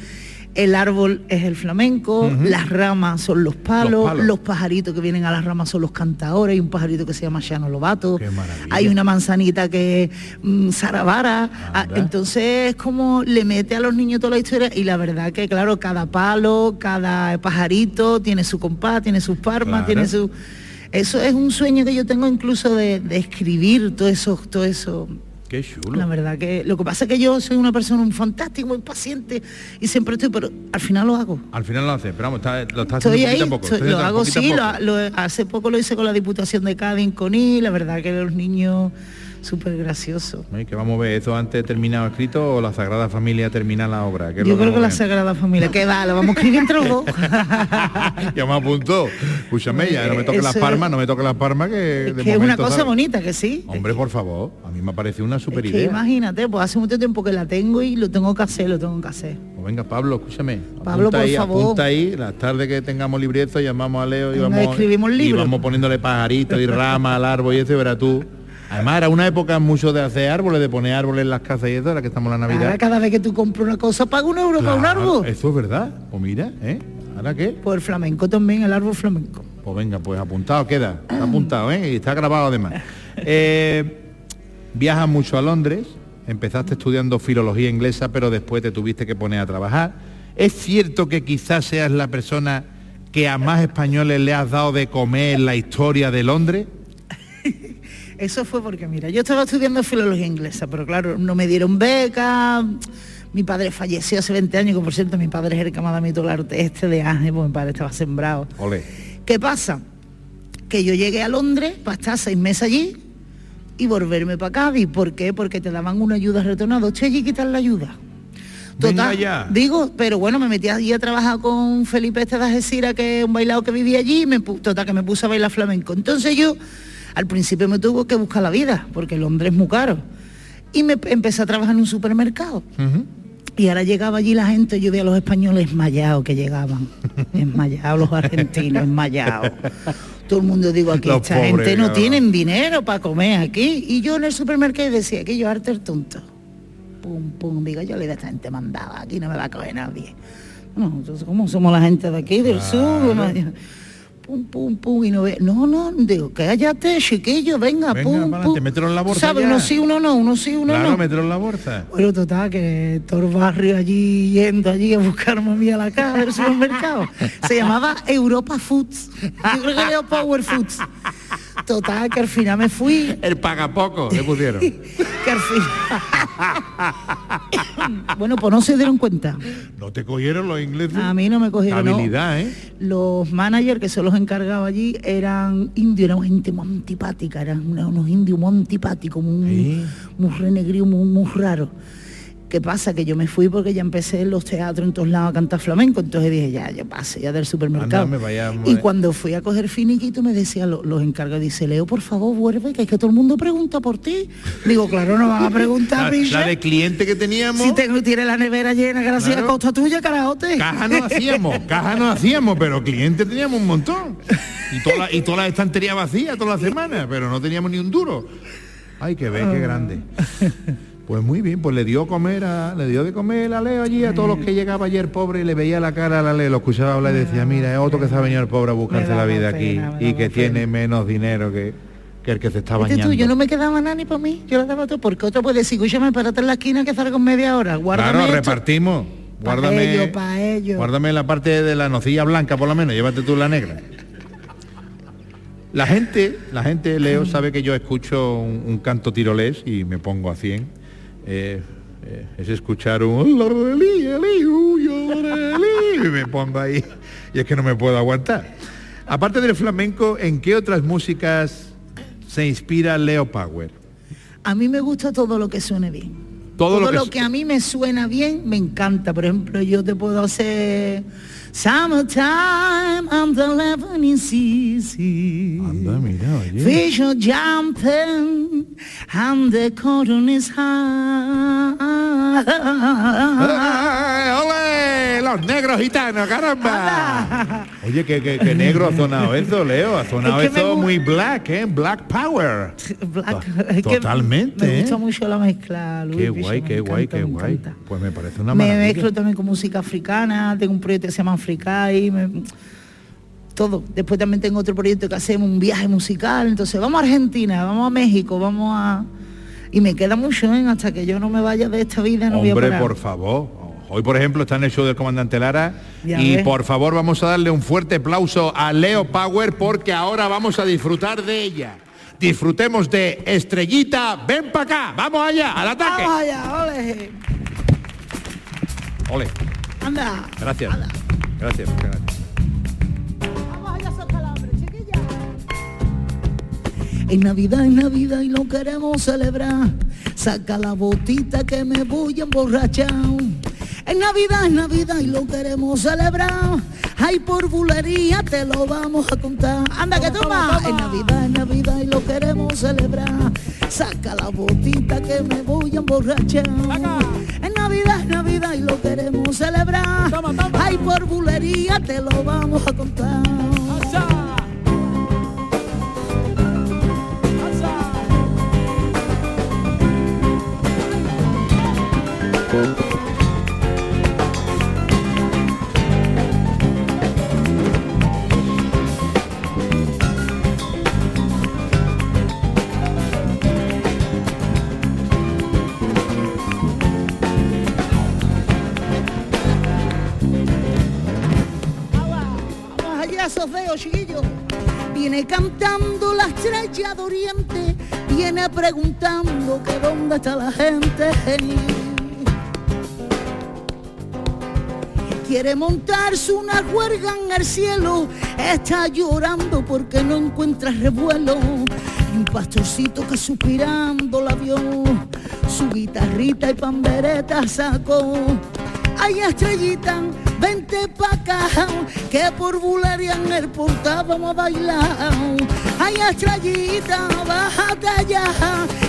el árbol es el flamenco, las ramas son los palos, Los pajaritos que vienen a las ramas son los cantadores, hay un pajarito que se llama Shano Lobato, hay una manzanita que es mm, Ah, Anda. entonces es como le mete a los niños toda la historia y la verdad que claro, cada palo, cada pajarito tiene su compás, tiene sus palmas, Claro. tiene su... Eso es un sueño que yo tengo incluso de, de escribir todo eso, todo eso. Qué chulo. La verdad que lo que pasa es que yo soy una persona muy fantástica, muy paciente y siempre estoy, pero al final lo hago. Al final lo haces, pero vamos, está- lo estás Estoy haciendo ahí, a poco. estoy- lo hago sí, lo- lo- hace poco lo hice con la Diputación de Cádiz en Coní, la verdad que los niños súper graciosos. Ay, que vamos a ver, ¿eso antes terminado escrito o la Sagrada Familia termina la obra? ¿Qué es lo Yo creo que la Sagrada Familia, que va, lo vamos a escribir entre los dos. ya me apuntó. Escúchame, ya no me toques las palmas, no me toques las palmas que Es de que es una cosa ¿sabes? bonita, que sí. Hombre, por favor, a mí me ha parecido una super Es que idea. imagínate, pues hace mucho tiempo que la tengo y lo tengo que hacer, lo tengo que hacer. Pues venga, Pablo, escúchame. Pablo, apunta por ahí, favor. apunta ahí, las tardes que tengamos librezo, llamamos a Leo y vamos, escribimos y libros. vamos poniéndole pajaritos y ramas al árbol y eso, y verás tú. Además, era una época mucho de hacer árboles, de poner árboles en las casas y eso, ahora que estamos en la Navidad. Ahora cada vez que tú compras una cosa, paga un euro para un Claro, árbol. Eso es verdad. Pues mira, ¿eh? ¿Ahora qué? Pues el flamenco también, el árbol flamenco. Pues venga, pues apuntado queda. Está apuntado, ¿eh? Y está grabado además. Eh, viajas mucho a Londres, empezaste estudiando filología inglesa, pero después te tuviste que poner a trabajar. ¿Es cierto que quizás seas la persona que a más españoles le has dado de comer en la historia de Londres? Eso fue porque, mira, yo estaba estudiando filología inglesa, pero claro, no me dieron beca. Mi padre falleció hace 20 años, que por cierto mi padre es el que me ha dado mi este de Ángel, porque mi padre estaba sembrado. ¿Qué pasa? Que yo llegué a Londres para estar seis meses allí y volverme para Cádiz. ¿Por qué? Porque te daban una ayuda retornada. Usted allí quitar la ayuda. Venga ya. digo, pero bueno, me metí allí a trabajar con Felipe este de Algeciras, que es un bailado que vivía allí, y me, total, que me puse a bailar flamenco. Entonces yo, al principio me tuvo que buscar la vida, porque Londres es muy caro. Y me empecé a trabajar en un supermercado. Y ahora llegaba allí la gente, yo veía a los españoles esmayados que llegaban, [LAUGHS] esmayados los argentinos, esmayados. Todo el mundo digo aquí, Los esta pobres, gente no claro. tienen dinero para comer aquí. Y yo en el supermercado decía que yo arte el tonto. Pum, pum, digo, yo le de esta gente mandaba, aquí no me va a coger nadie. No, entonces, ¿cómo somos la gente de aquí, del sur? Pum, pum, pum, y no ve, no, no, digo, cállate, chiquillo, venga, Venga, pum, pum. mételo en la bolsa ¿Sabes? Uno sí, uno no, uno sí, uno Claro, no. mételo en la bolsa. Bueno, total, que todo el barrio allí yendo allí a buscarme a mí a la caja del supermercado. Se llamaba Europa Foods. Yo creo que era Power Foods. Total, que al final me fui. [LAUGHS] El pagapoco le pusieron. [LAUGHS] que al final... [LAUGHS] bueno, pues no se dieron cuenta. no te cogieron los ingleses. A mí no me cogieron. Habilidad, ¿eh? Los managers que son los encargados allí eran indios, eran gente muy antipática, eran unos indios muy antipáticos, muy, Sí. muy renegridos, muy, muy raros. ¿Qué pasa? Que yo me fui porque ya empecé en los teatros en todos lados a cantar flamenco, entonces dije, ya, yo pasé ya del supermercado. Y cuando fui a coger finiquito me decía lo- los encargados, dice, Leo, por favor, vuelve, que es que todo el mundo pregunta por ti. Digo, claro, no van a preguntar, [LAUGHS] La, de cliente que teníamos. Si tengo, tiene la nevera llena, gracias Claro. a costa tuya, carajote. Caja no hacíamos, [LAUGHS] caja no hacíamos, pero clientes teníamos un montón. Y toda la, y toda la estantería vacía toda la [LAUGHS] semana, pero no teníamos ni un duro. Ay, que ve, qué grande. Pues muy bien, pues le dio comer a, le dio de comer a Leo allí a todos los que llegaba ayer pobre y le veía la cara a la Leo, lo escuchaba hablar y decía, mira, es otro que se ha venido el pobre a buscarse la vida aquí pena, y que tiene menos dinero que, que el que se está Este bañando. tú, yo no me quedaba nada ni para mí, yo lo daba todo, porque otro puede decir, escúchame, párate en la esquina que salgo en media hora, guárdame Claro, esto". repartimos. Pa' Guárdame, ello, pa' ello. guárdame la parte de la nocilla blanca por lo menos, llévate tú la negra. La gente, la gente, Leo, sabe que yo escucho un, un canto tirolés y me pongo a 100. Eh, eh, es escuchar un y me pongo ahí y es que no me puedo aguantar. Aparte del flamenco, ¿en qué otras músicas se inspira Leo Power? A mí me gusta todo lo que suene bien. Todo Todo, lo lo, que a mí me suena bien, me encanta. Por ejemplo, yo te puedo hacer Summertime and the Lebanon easy. Anda, mira, oye. Fish are jumping and the cotton is high. ¡Ay, ¡Ole! Los negros gitanos, caramba. Oye, que, que- que negro ha sonado eso, Leo. Ha sonado Es que me eso muy black, ¿eh? Black Power. Black. Totalmente, Me ¿eh? gusta mucho la mezcla. Luis, Qué guay, me qué guay, encanta, qué me guay. encanta. Pues me parece una me maravilla. mezclo también con música africana, tengo un proyecto que se llama Me- todo. Después también tengo otro proyecto que hacemos un viaje musical, entonces vamos a Argentina, vamos a México, vamos a... Y me queda mucho, ¿eh? hasta que yo no me vaya de esta vida, no voy a Hombre, parar. por favor. Hoy, por ejemplo, está en el show del comandante Lara. Ya y ves. por favor, vamos a darle un fuerte aplauso a Leo Power porque ahora vamos a disfrutar de ella. Disfrutemos de Estrellita, ven para acá, vamos allá, al ataque. Vamos allá, ole. Ole, Anda. gracias. Gracias, muchas gracias. Vamos allá, esos calambres, chiquilla. En Navidad, en Navidad y lo queremos celebrar. Saca la botita que me voy a emborrachar. En Navidad, en Navidad y lo queremos celebrar. Ay, por bulería te lo vamos a contar. Anda que toma. En Navidad, en Navidad y lo queremos celebrar. Saca la botita que me voy a emborrachar. En Navidad, en Navidad y lo queremos celebrar. Ay, por bulería te lo vamos a contar. Vamos allá, esos dedos, chiquillos. Viene cantando la estrella de Oriente, viene preguntando que dónde está la gente. Quiere montarse una huelga en el cielo, está llorando porque no encuentra revuelo. Y un pastorcito que suspirando la vio, su guitarrita y pandereta sacó. Ay, estrellita, vente pa' acá, que por bulería en el portal vamos a bailar. Ay, estrellita, bájate allá,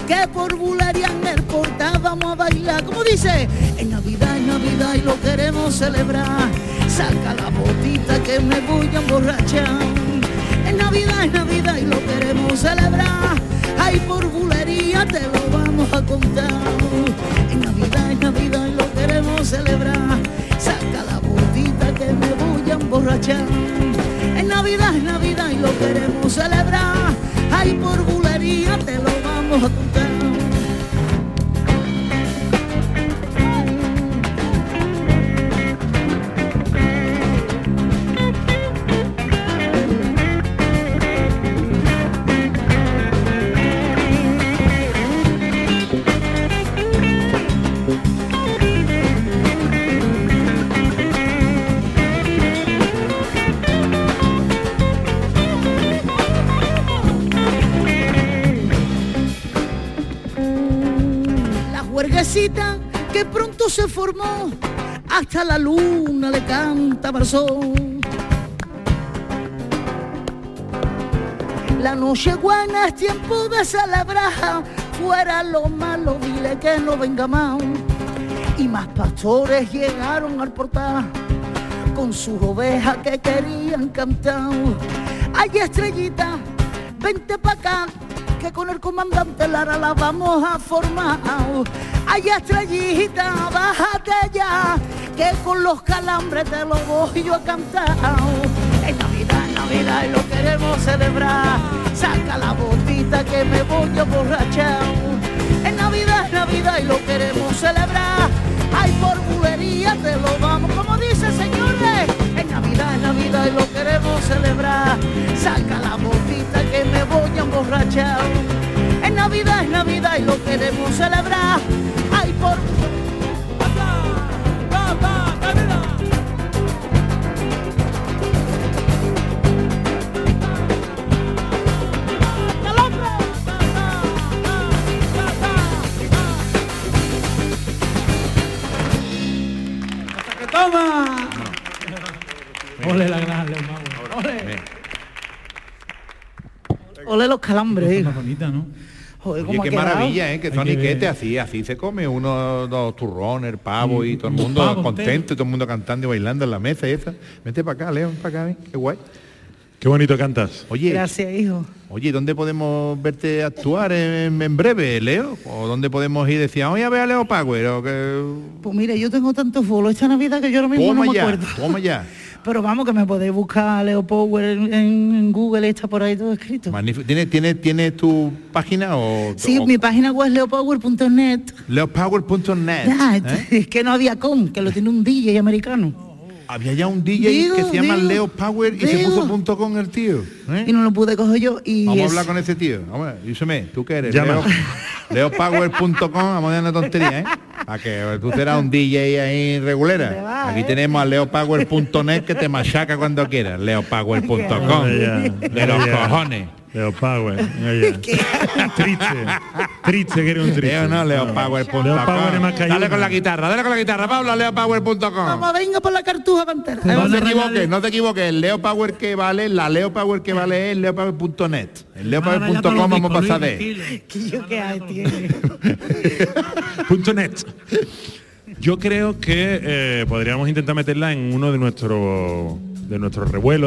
que por bulería en el portal vamos a bailar. ¿Cómo dice? En Navidad, en Navidad y lo queremos celebrar. Saca la botita que me voy a emborrachar. En Navidad, en Navidad y lo queremos celebrar. Ay, por bulería te lo vamos a contar. En Navidad, en Navidad y lo queremos celebrar. En Navidad, en Navidad y lo queremos celebrar. Ay, por bulería te lo vamos a contar. Que pronto se formó, hasta la luna le cantaba el sol. La noche buena es tiempo de celebrar, fuera lo malo, dile que no venga más. Y más pastores llegaron al portal con sus ovejas que querían cantar. Ay, estrellita, vente pa' acá, que con el comandante Lara la vamos a formar. Ay, estrellita, bájate ya, que con los calambres te lo voy yo a cantar. Es Navidad, es Navidad y lo queremos celebrar. Saca la botita que me voy a borrachar. Es Navidad, es Navidad y lo queremos celebrar. Ay, por bulería te lo vamos, como. Es Navidad, es Navidad y lo queremos celebrar. Saca la botita que me voy a emborrachar. Es Navidad, es Navidad y lo queremos celebrar. Ole la gran Leo Power. Ole. ole los calambres. Más bonita, ¿no? Joder, Oye, qué quedado. maravilla, ¿eh? Que Tony, que ¿qué ver. te hacía? Así se come uno, dos turrones, pavo y todo el mundo pavos contento, y todo el mundo cantando y bailando en la mesa y eso. Vente para acá, Leo, ven para acá, ven, qué guay. Qué bonito cantas. Oye, Gracias, hijo. oye, ¿dónde podemos verte actuar en, en breve, Leo? ¿O dónde podemos ir? Decía, voy a ver a Leo Power, o que... Pues mira, yo tengo tantos bolos esta Navidad que yo ahora mismo Toma no me ya, acuerdo. toma ya. [LAUGHS] Pero vamos, que me podéis buscar a Leo Power en, Google, está por ahí todo escrito. Magnífico. ¿Tienes, tienes, ¿Tienes tu página o...? Sí, o- mi página web es leopower.net. Leopower.net. ¿eh? Es que no había com, que lo tiene un DJ americano. Había ya un DJ Digo, que se llama digo, Leo Power y se puso punto con el tío. ¿eh? Y no lo pude coger yo. Y Vamos a hablar con ese tío. Vamos, díseme, ¿tú qué eres? Llama. Leo, leopower.com, vamos a dar una tontería, ¿eh? A que tú serás un DJ ahí regulera. ¿Dónde va, Aquí eh? tenemos a leopower.net que te machaca cuando quieras. [LAUGHS] Leopower.com. De los cojones. Leo Power. ya. triste. Triste que eres un triste. Leo no, leopower.com. Leo Power Dale con la guitarra, dale con la guitarra, Pablo, leopower.com. Vamos, venga por la cartuja pantera. Te No van te equivoques, no te equivoques. El Leo Power que vale, la Leo Power que vale es leopower.net. El todos leopower.com vamos a pasar de. Que yo qué hay, tiene. [LAUGHS] Punto net. Yo creo que eh, podríamos intentar meterla en uno de nuestros de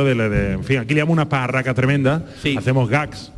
de, la- de- en fin, aquí le damos una parraca tremenda, Sí. hacemos gags.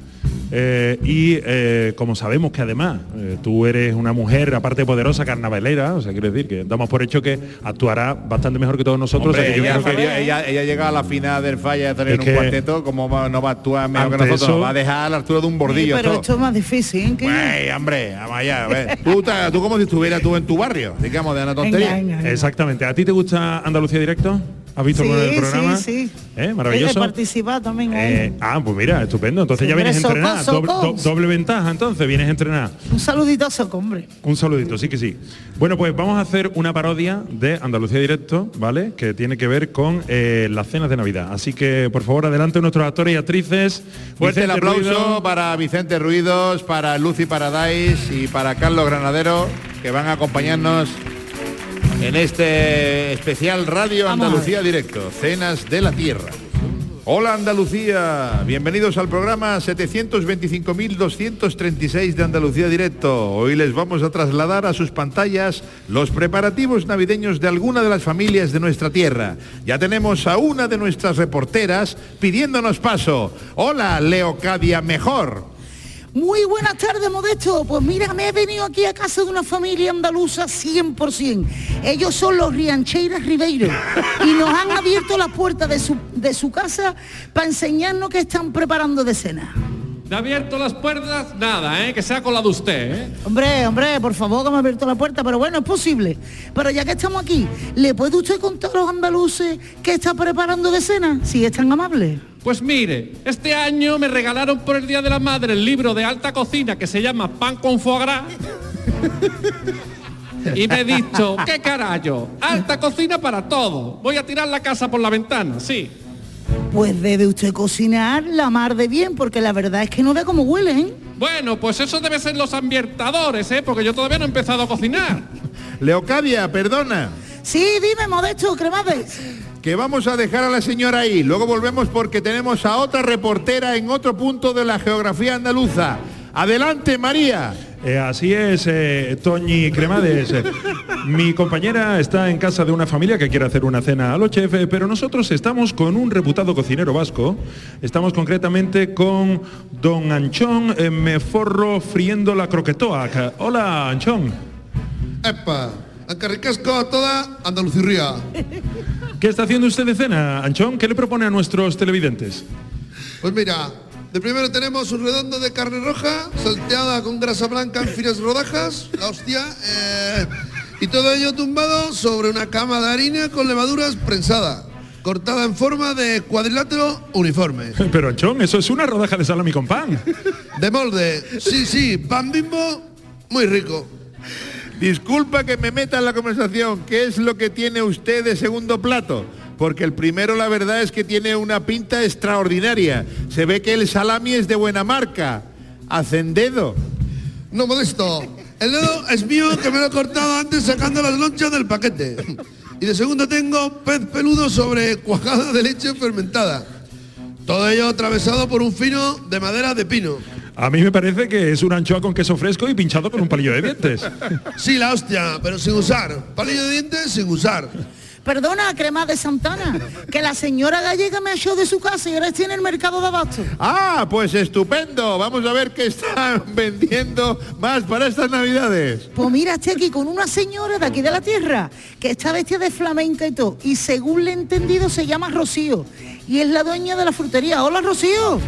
Eh, y eh, como sabemos que además eh, tú eres una mujer aparte poderosa carnavalera, o sea, quiero decir que damos por hecho que actuará bastante mejor que todos nosotros. o sea, Hombre, que yo ella, creo que- ella, ella- ella llega a la final del falla de tener un cuarteto, como va- no va a actuar mejor que nosotros, eso- va a dejar a la altura de un Sí, bordillo. pero esto. esto es más difícil, ¿eh? Que- Güey, hombre, vamos allá, a ver. Tú, tú como si estuvieras tú en tu barrio, digamos, de una tontería. Venga, venga. Exactamente. ¿A ti te gusta Andalucía Directo? ¿Has visto Sí, el programa? sí, sí. ¿Eh? Maravilloso. participado también. Eh, ah, pues mira, estupendo. Entonces ya vienes entrenada. soco, Doble, soco. do- doble ventaja, entonces vienes entrenada. Un saludito a Soco, hombre. Un saludito, sí que sí. Bueno, pues vamos a hacer una parodia de Andalucía Directo, ¿vale? Que tiene que ver con eh, las cenas de Navidad. Así que, por favor, adelante nuestros actores y actrices. Fuerte el Vicente aplauso Ruido. para Vicente Ruidos, para Lucy Paradise y para Carlos Granadero, que van a acompañarnos en este especial Radio Andalucía Directo, Cenas de la Tierra. Hola Andalucía, bienvenidos al programa 725.236 de Andalucía Directo. Hoy les vamos a trasladar a sus pantallas los preparativos navideños de alguna de las familias de nuestra tierra. Ya tenemos a una de nuestras reporteras pidiéndonos paso. Hola Leocadia Mejor. Muy buenas tardes, Modesto. Pues mira, me he venido aquí a casa de una familia andaluza 100%. Ellos son los Riancheiras Ribeiro y nos han abierto las puertas de su, de su casa para enseñarnos que están preparando de cena. ¿De abierto las puertas? Nada, ¿eh? Que sea con la de usted, ¿eh? Hombre, hombre, por favor que me ha abierto la puerta, pero bueno, es posible. Pero ya que estamos aquí, ¿le puede usted contar a los andaluces que está preparando de cena? Si es tan amable. Pues mire, este año me regalaron por el Día de la Madre el libro de alta cocina que se llama Pan con foie gras. Y me he dicho, ¿qué carajo? Alta cocina para todo. Voy a tirar la casa por la ventana, sí. Pues debe usted cocinar la mar de bien, porque la verdad es que no ve cómo huele, ¿eh? Bueno, pues eso debe ser los ambientadores, ¿eh? Porque yo todavía no he empezado a cocinar. [LAUGHS] Leocadia, perdona, Sí, dime, Modesto, cremades. que vamos a dejar a la señora ahí. Luego volvemos porque tenemos a otra reportera en otro punto de la geografía andaluza. Adelante, María. Eh, así es, eh, Toñi Cremades. Eh, mi compañera está en casa de una familia que quiere hacer una cena a los chefs, pero nosotros estamos con un reputado cocinero vasco. Estamos concretamente con don Anchón eh, Meforro friendo la croquetoa. Hola, Anchón. Epa, a toda Andalucía. ¿Qué está haciendo usted de cena, Anchón? ¿Qué le propone a nuestros televidentes? Pues mira, de primero tenemos un redondo de carne roja, salteada con grasa blanca en finas rodajas, la hostia, eh, y todo ello tumbado sobre una cama de harina con levaduras prensada, cortada en forma de cuadrilátero uniforme. [LAUGHS] Pero Anchón, eso es una rodaja de salami con pan. De molde, sí, sí, pan bimbo, muy rico. Disculpa que me meta en la conversación. ¿Qué es lo que tiene usted de segundo plato? Porque el primero la verdad es que tiene una pinta extraordinaria. Se ve que el salami es de buena marca. Hacen dedo. No modesto. El dedo es mío que me lo he cortado antes sacando las lonchas del paquete. Y de segundo tengo pez peludo sobre cuajada de leche fermentada. Todo ello atravesado por un fino de madera de pino. A mí me parece que es una anchoa con queso fresco y pinchado con un palillo de dientes. Sí, la hostia, pero sin usar. Palillo de dientes sin usar. Perdona, crema de Santana, que la señora gallega me echó de su casa y ahora estoy en el mercado de abasto. Ah, pues estupendo. Vamos a ver qué están [LAUGHS] vendiendo más para estas navidades. Pues mira, estoy aquí con una señora de aquí de la tierra, que está vestida de flamenca y todo, y según le he entendido se llama Rocío, y es la dueña de la frutería. Hola, Rocío.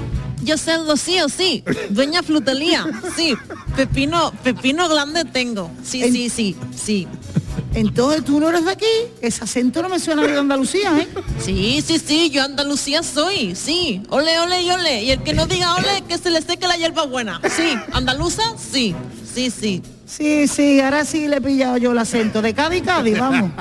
Yo sé Rocío, sí. Dueña frutería, sí. Pepino, pepino grande tengo. Sí, En- sí, sí, sí. Entonces tú no eres de aquí, ese acento no me suena de Andalucía, ¿eh? Sí, sí, sí, yo Andalucía soy, sí. Ole, ole y ole. Y el que no diga ole, que se le seque la hierba buena. Sí, andaluza, sí, sí, sí. Sí, sí, ahora sí le he pillado yo el acento de Cádiz, Cádiz, vamos.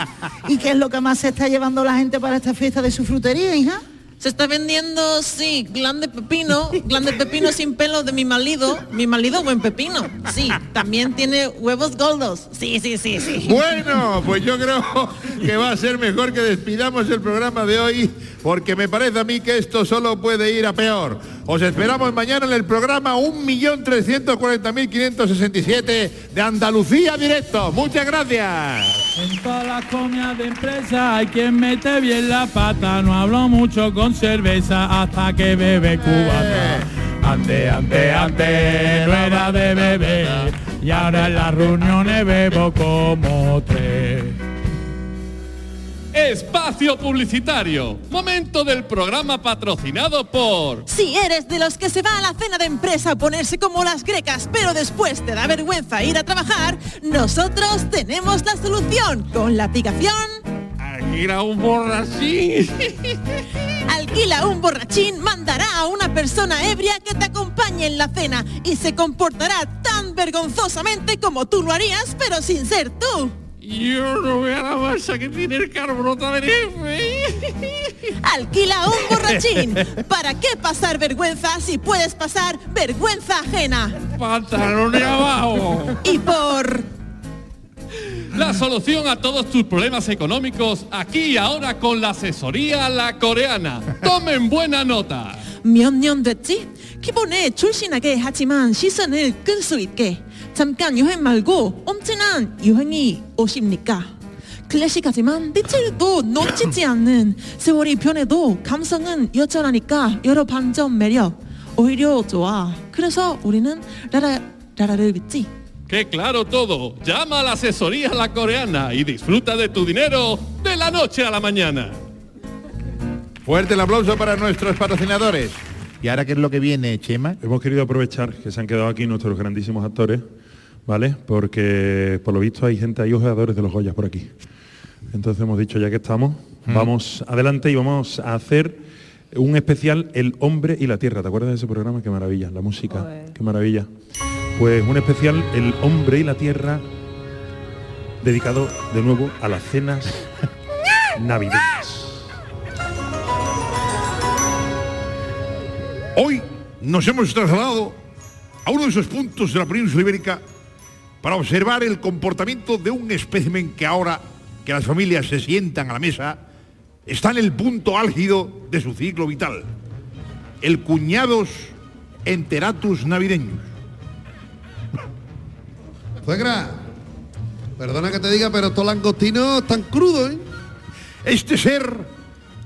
¿Y qué es lo que más se está llevando la gente para esta fiesta de su frutería, hija? Se está vendiendo, sí, grande pepino, grande pepino sin pelo de mi marido. Mi marido buen pepino, sí. También tiene huevos goldos. Sí, sí, sí, sí. Bueno, pues yo creo que va a ser mejor que despidamos el programa de hoy, porque me parece a mí que esto solo puede ir a peor. Os esperamos mañana en el programa 1.340.567 de Andalucía Directo. Muchas gracias. En todas las comidas de empresa hay quien mete bien la pata. No hablo mucho con cerveza hasta que bebe cubata. Antes, antes, antes no era de beber y ahora en las reuniones bebo como tres. Espacio publicitario. Momento del programa patrocinado por... Si eres de los que se va a la cena de empresa a ponerse como las grecas, pero después te da vergüenza ir a trabajar, nosotros tenemos la solución con la aplicación Alquila un borrachín. [LAUGHS] Alquila un borrachín mandará a una persona ebria que te acompañe en la cena y se comportará tan vergonzosamente como tú lo harías, pero sin ser tú. Yo no voy a la masa que tiene el carbrota de nieve. [LAUGHS] Alquila un borrachín. ¿Para qué pasar vergüenza si puedes pasar vergüenza ajena? Pantalones abajo. Y por... La solución a todos tus problemas económicos aquí y ahora con la asesoría La Coreana. Tomen buena nota. de ti. ¿Qué pone? Chulshinake Hachiman, Kunsuitke. 잠깐 유행 말고 엄청난 유행이 오십니까? 클래식하지만 디테일도 놓치지 않는 세월이 변해도 감성은 여전하니까 여러 반전 매력 오히려 좋아 그래서 우리는 라라 라라를 믿지 Que claro todo. Llama a la asesoría La Coreana y disfruta de tu dinero de la noche a la mañana. Fuerte el aplauso para nuestros patrocinadores. ¿Y ahora qué es lo que viene, Chema? Hemos querido aprovechar que se han quedado aquí nuestros grandísimos actores, ¿vale? Porque por lo visto hay gente, hay ojeadores de los Goyas por aquí. Entonces hemos dicho, ya que estamos, vamos adelante y vamos a hacer un especial El hombre y la tierra. ¿Te acuerdas de ese programa? Qué maravilla, la música, qué maravilla. Pues un especial El hombre y la tierra dedicado de nuevo a las cenas [LAUGHS] navideñas. Hoy nos hemos trasladado a uno de esos puntos de la península ibérica para observar el comportamiento de un espécimen que ahora que las familias se sientan a la mesa está en el punto álgido de su ciclo vital. El cuñados enteratus navideños. Suegra, perdona que te diga, pero estos langostinos están crudos, ¿eh? Este ser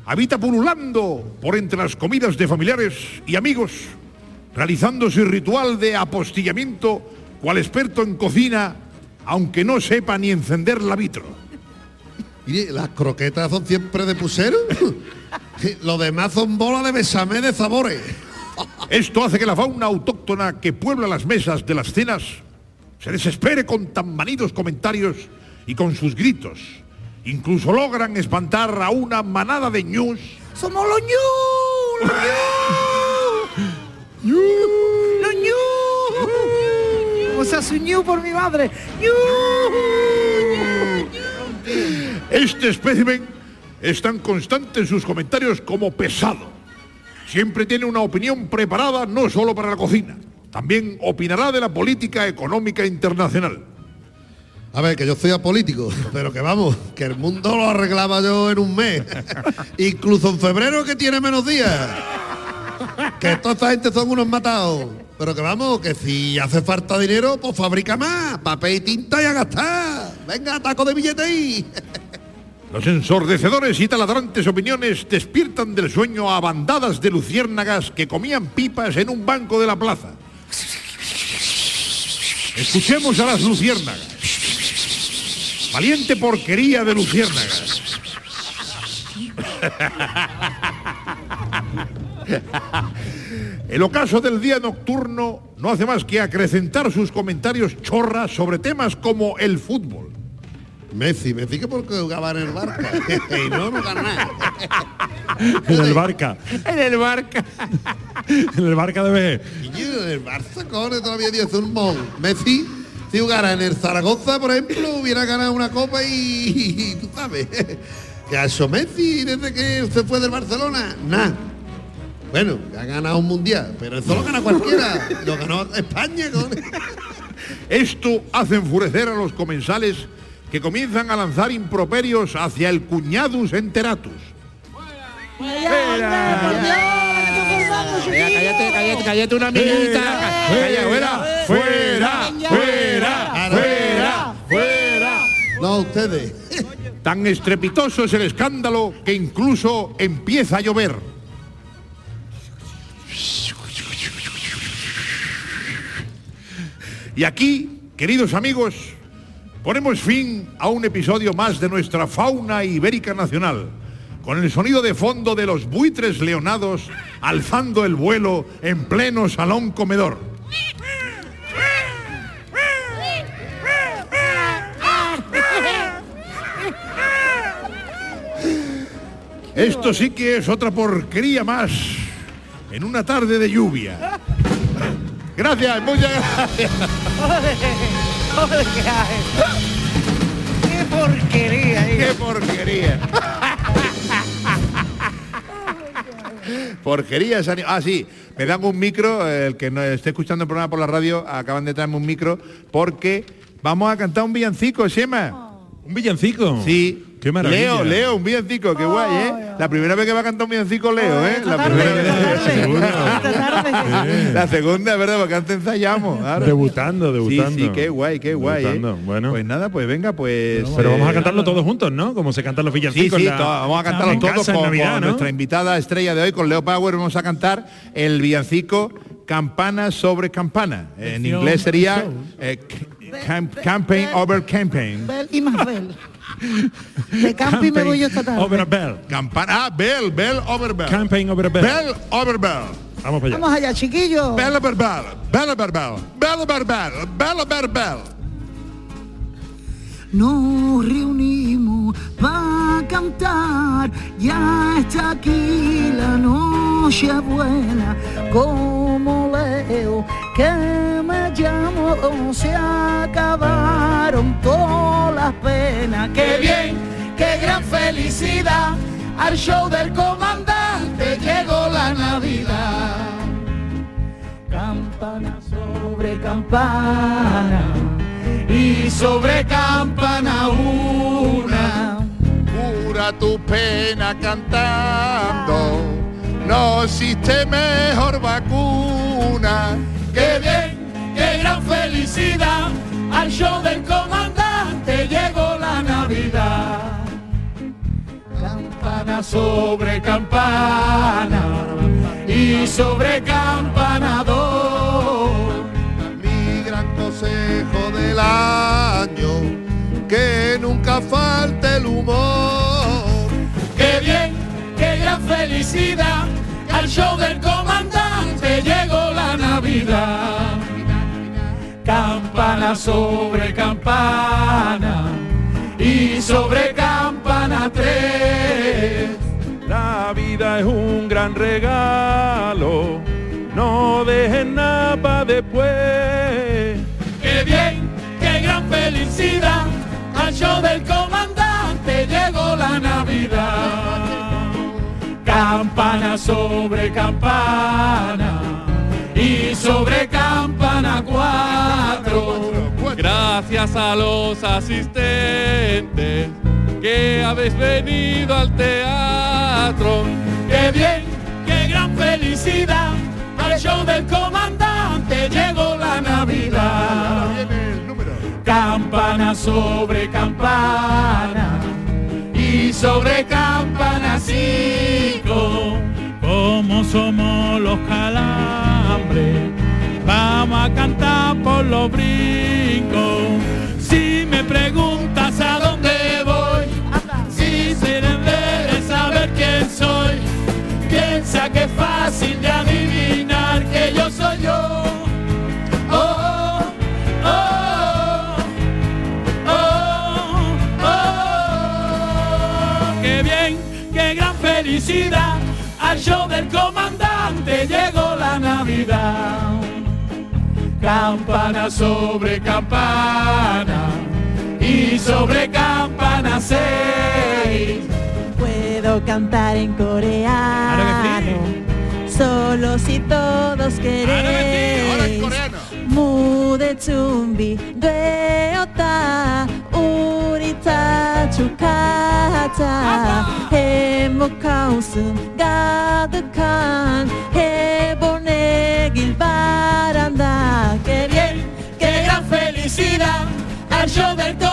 habita pululando por entre las comidas de familiares y amigos, realizando su ritual de apostillamiento cual experto en cocina, aunque no sepa ni encender la vitro. Mire, las croquetas son siempre de pusero. [LAUGHS] Lo demás son bolas de besame de sabores. Esto hace que la fauna autóctona que puebla las mesas de las cenas se desespere con tan manidos comentarios y con sus gritos. Incluso logran espantar a una manada de ñus. ¡Somos los ñu! ¡Los ñu! [LAUGHS] [LAUGHS] Sea, su ñu por mi madre. Este espécimen es tan constante en sus comentarios como pesado. Siempre tiene una opinión preparada no solo para la cocina, también opinará de la política económica internacional. A ver, que yo soy apolítico, pero que vamos, que el mundo lo arreglaba yo en un mes. [LAUGHS] Incluso en febrero que tiene menos días. Que toda esta gente son unos matados. Pero que vamos, que si hace falta dinero, pues fabrica más, papel y tinta y a gastar. Venga, taco de billete ahí. [LAUGHS] Los ensordecedores y taladrantes opiniones despiertan del sueño a bandadas de luciérnagas que comían pipas en un banco de la plaza. Escuchemos a las luciérnagas. Valiente porquería de luciérnagas. [LAUGHS] [LAUGHS] El ocaso del día nocturno no hace más que acrecentar sus comentarios chorras sobre temas como el fútbol. Messi, Messi que porque jugaba en el Barca. [LAUGHS] y no, nada. En el Barca. En el barca. [LAUGHS] En el Barca de B. Y yo, el Barça, cojones, todavía tiene un mon. Messi, si jugara en el Zaragoza, por ejemplo, hubiera ganado una copa y, y tú sabes. Que ha hecho Messi desde que se fue del Barcelona? Nada. Bueno, ha ganado un mundial, pero eso lo gana cualquiera. Lo ganó España, cojones. Esto hace enfurecer a los comensales que comienzan a lanzar improperios hacia el cuñadus enteratus. Cállate, cállate, cállate una minita. Calla, fuera, fuera, fuera, fuera, fuera. No, ustedes. Tan estrepitoso es el escándalo que incluso empieza a llover. Y aquí, queridos amigos, ponemos fin a un episodio más de nuestra fauna ibérica nacional, con el sonido de fondo de los buitres leonados alzando el vuelo en pleno salón comedor. Esto sí que es otra porquería más en una tarde de lluvia. Gracias, muchas gracias. Joder, ¿qué hay? ¡Qué porquería! ¡Qué porquería! Porquerías. ani- Ah, sí, me dan un micro, el que no esté escuchando el programa por la radio, acaban de traerme un micro, porque vamos a cantar un villancico, Shema. ¿Un villancico? Sí. Qué maravilla. Leo, Leo, un villancico, qué guay, ¿eh? La primera vez que va a cantar un villancico, Leo, ¿eh? La primera vez. [LAUGHS] La segunda, verdad, porque antes ensayamos. [LAUGHS] claro. Debutando, debutando. Sí, sí, qué guay, qué guay. ¿eh? Bueno. Pues nada, pues venga, pues. Pero vamos a eh, cantarlo todos juntos, ¿no? Como se cantan los Sí, villancicos. sí, la- to- vamos a cantarlo todos casa con, Navidad, con ¿no? nuestra invitada estrella de hoy, con Leo Power, vamos a cantar el villancico Campana sobre Campana. En inglés sería eh, cam- Campaign over Campaign. Y. [LAUGHS] De campi me voy yo esta tarde. Over a bell. Campana, ah, Bell, Bell over Bell. Campaign over a bell. Bell over Bell. Vamos para allá. Vamos allá, chiquillos. Bell over Bell. Bell over Bell. Bell over Bell. Bell over Bell. Nos reunimos para cantar, ya está aquí la noche buena, como leo que me llamo, se acabaron todas las penas, qué bien, qué gran felicidad, al show del comandante llegó la Navidad. Campana sobre campana y sobre campana una. Cura tu pena cantando, no existe mejor vacuna. ¡Qué bien! ¡Qué gran felicidad! Al show del comandante llegó la Navidad. Campana sobre campana y sobre campana dos. Mi gran consejo del año, que nunca falte el humor. ¡Qué bien! ¡Qué gran felicidad! Al show del comandante llegó la Navidad. Campana sobre campana y sobre campana tres. La vida es un gran regalo, no dejen nada para después. ¡Qué bien! ¡Qué gran felicidad! Al show del comandante llegó la Navidad. Campana sobre campana y sobre campana cuatro. Gracias a los asistentes que habéis venido al teatro. ¡Qué bien! ¡Qué gran felicidad! Al show del comandante llegó la Navidad. Campana sobre campana y sobre campana cinco. Como somos los calambres, vamos a cantar por los brincos. Si me preguntas a dónde voy, si se debe saber quién soy, piensa que es fácil de adivinar que yo soy yo. al show del comandante llegó la Navidad. Campana sobre campana y sobre campana seis. Puedo cantar en coreano, solo si todos queréis. Mude chumbi, reota, urita chukata, kalsın Gadı kan Hebone gilbaranda Que bien, que gran felicidad Al llover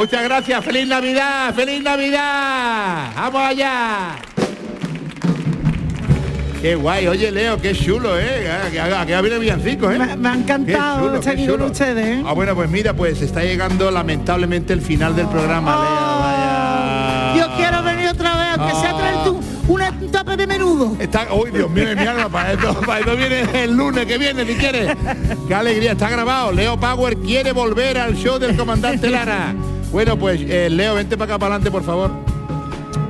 Muchas gracias, feliz Navidad, feliz Navidad. Vamos allá. Qué guay, oye Leo, qué chulo, ¿eh? Que haga, que viene villancico, ¿eh? Me, me ha encantado chulo, estar aquí con ustedes. ¿eh? Ah, bueno, pues mira, pues está llegando lamentablemente el final del programa, Leo. Vaya. Yo quiero venir otra vez, aunque sea Ah. traer tú una tapa de menudo. Está, uy, Dios mío, mi alma, para esto, [LAUGHS] para esto viene el lunes que viene, si quieres. Qué alegría, está grabado. Leo Power quiere volver al show del comandante Lara. Bueno, pues eh, Leo, vente para acá para adelante, por favor.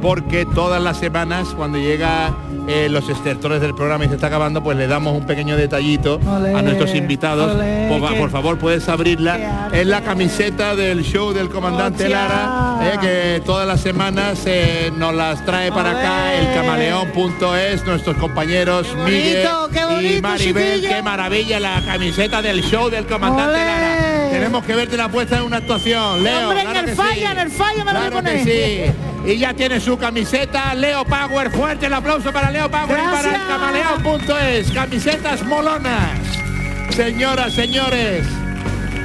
Porque todas las semanas, cuando llega eh, los estertores del programa y se está acabando, pues le damos un pequeño detallito Olé, a nuestros invitados. olé, Por, favor, puedes abrirla. Es la camiseta del show del comandante. Lara, eh, que todas las semanas eh, nos las trae para acá el camaleón.es, nuestros compañeros bonito, Miguel qué y Maribel. chiquillo. Qué maravilla la camiseta del show del comandante. Lara. Tenemos que verte la puesta en una actuación, Leo. Hombre, en claro el que falla, sí. en el falla me lo voy a Claro que poner. sí. Y ya tiene su camiseta Leo Power. Fuerte el aplauso para Leo Power y para el camaleón.es. Camisetas molonas. Señoras, señores,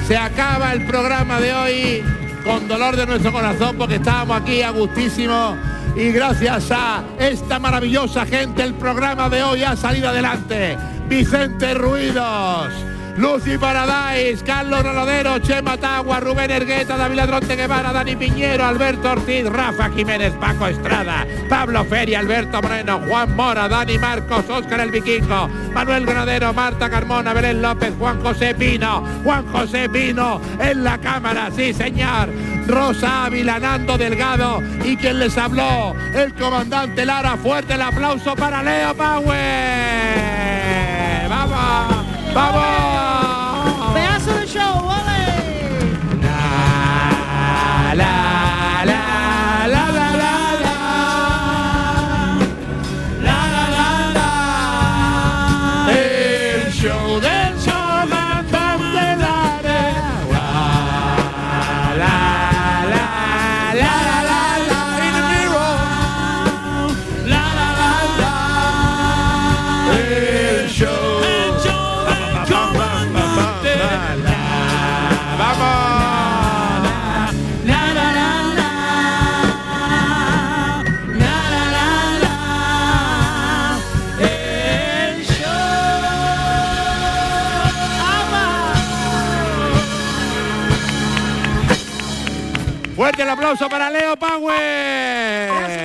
se acaba el programa de hoy con dolor de nuestro corazón porque estábamos aquí a gustísimo y gracias a esta maravillosa gente el programa de hoy ha salido adelante. Vicente Ruidos, Lucy Paradise, Carlos Rodero, Chema Tagua, Rubén Ergueta, David Ladronte Guevara, Dani Piñero, Alberto Ortiz, Rafa Jiménez, Paco Estrada, Pablo Feria, Alberto Moreno, Juan Mora, Dani Marcos, Óscar el Vikingo, Manuel Granadero, Marta Carmona, Belén López, Juan José Pino, Juan José Pino en la cámara, sí señor, Rosa Ávila, Nando Delgado y quien les habló, el comandante Lara, fuerte el aplauso para Leo Power. ¡Vamos! ¡Vamos! Pedazo de aplauso para Leo Power.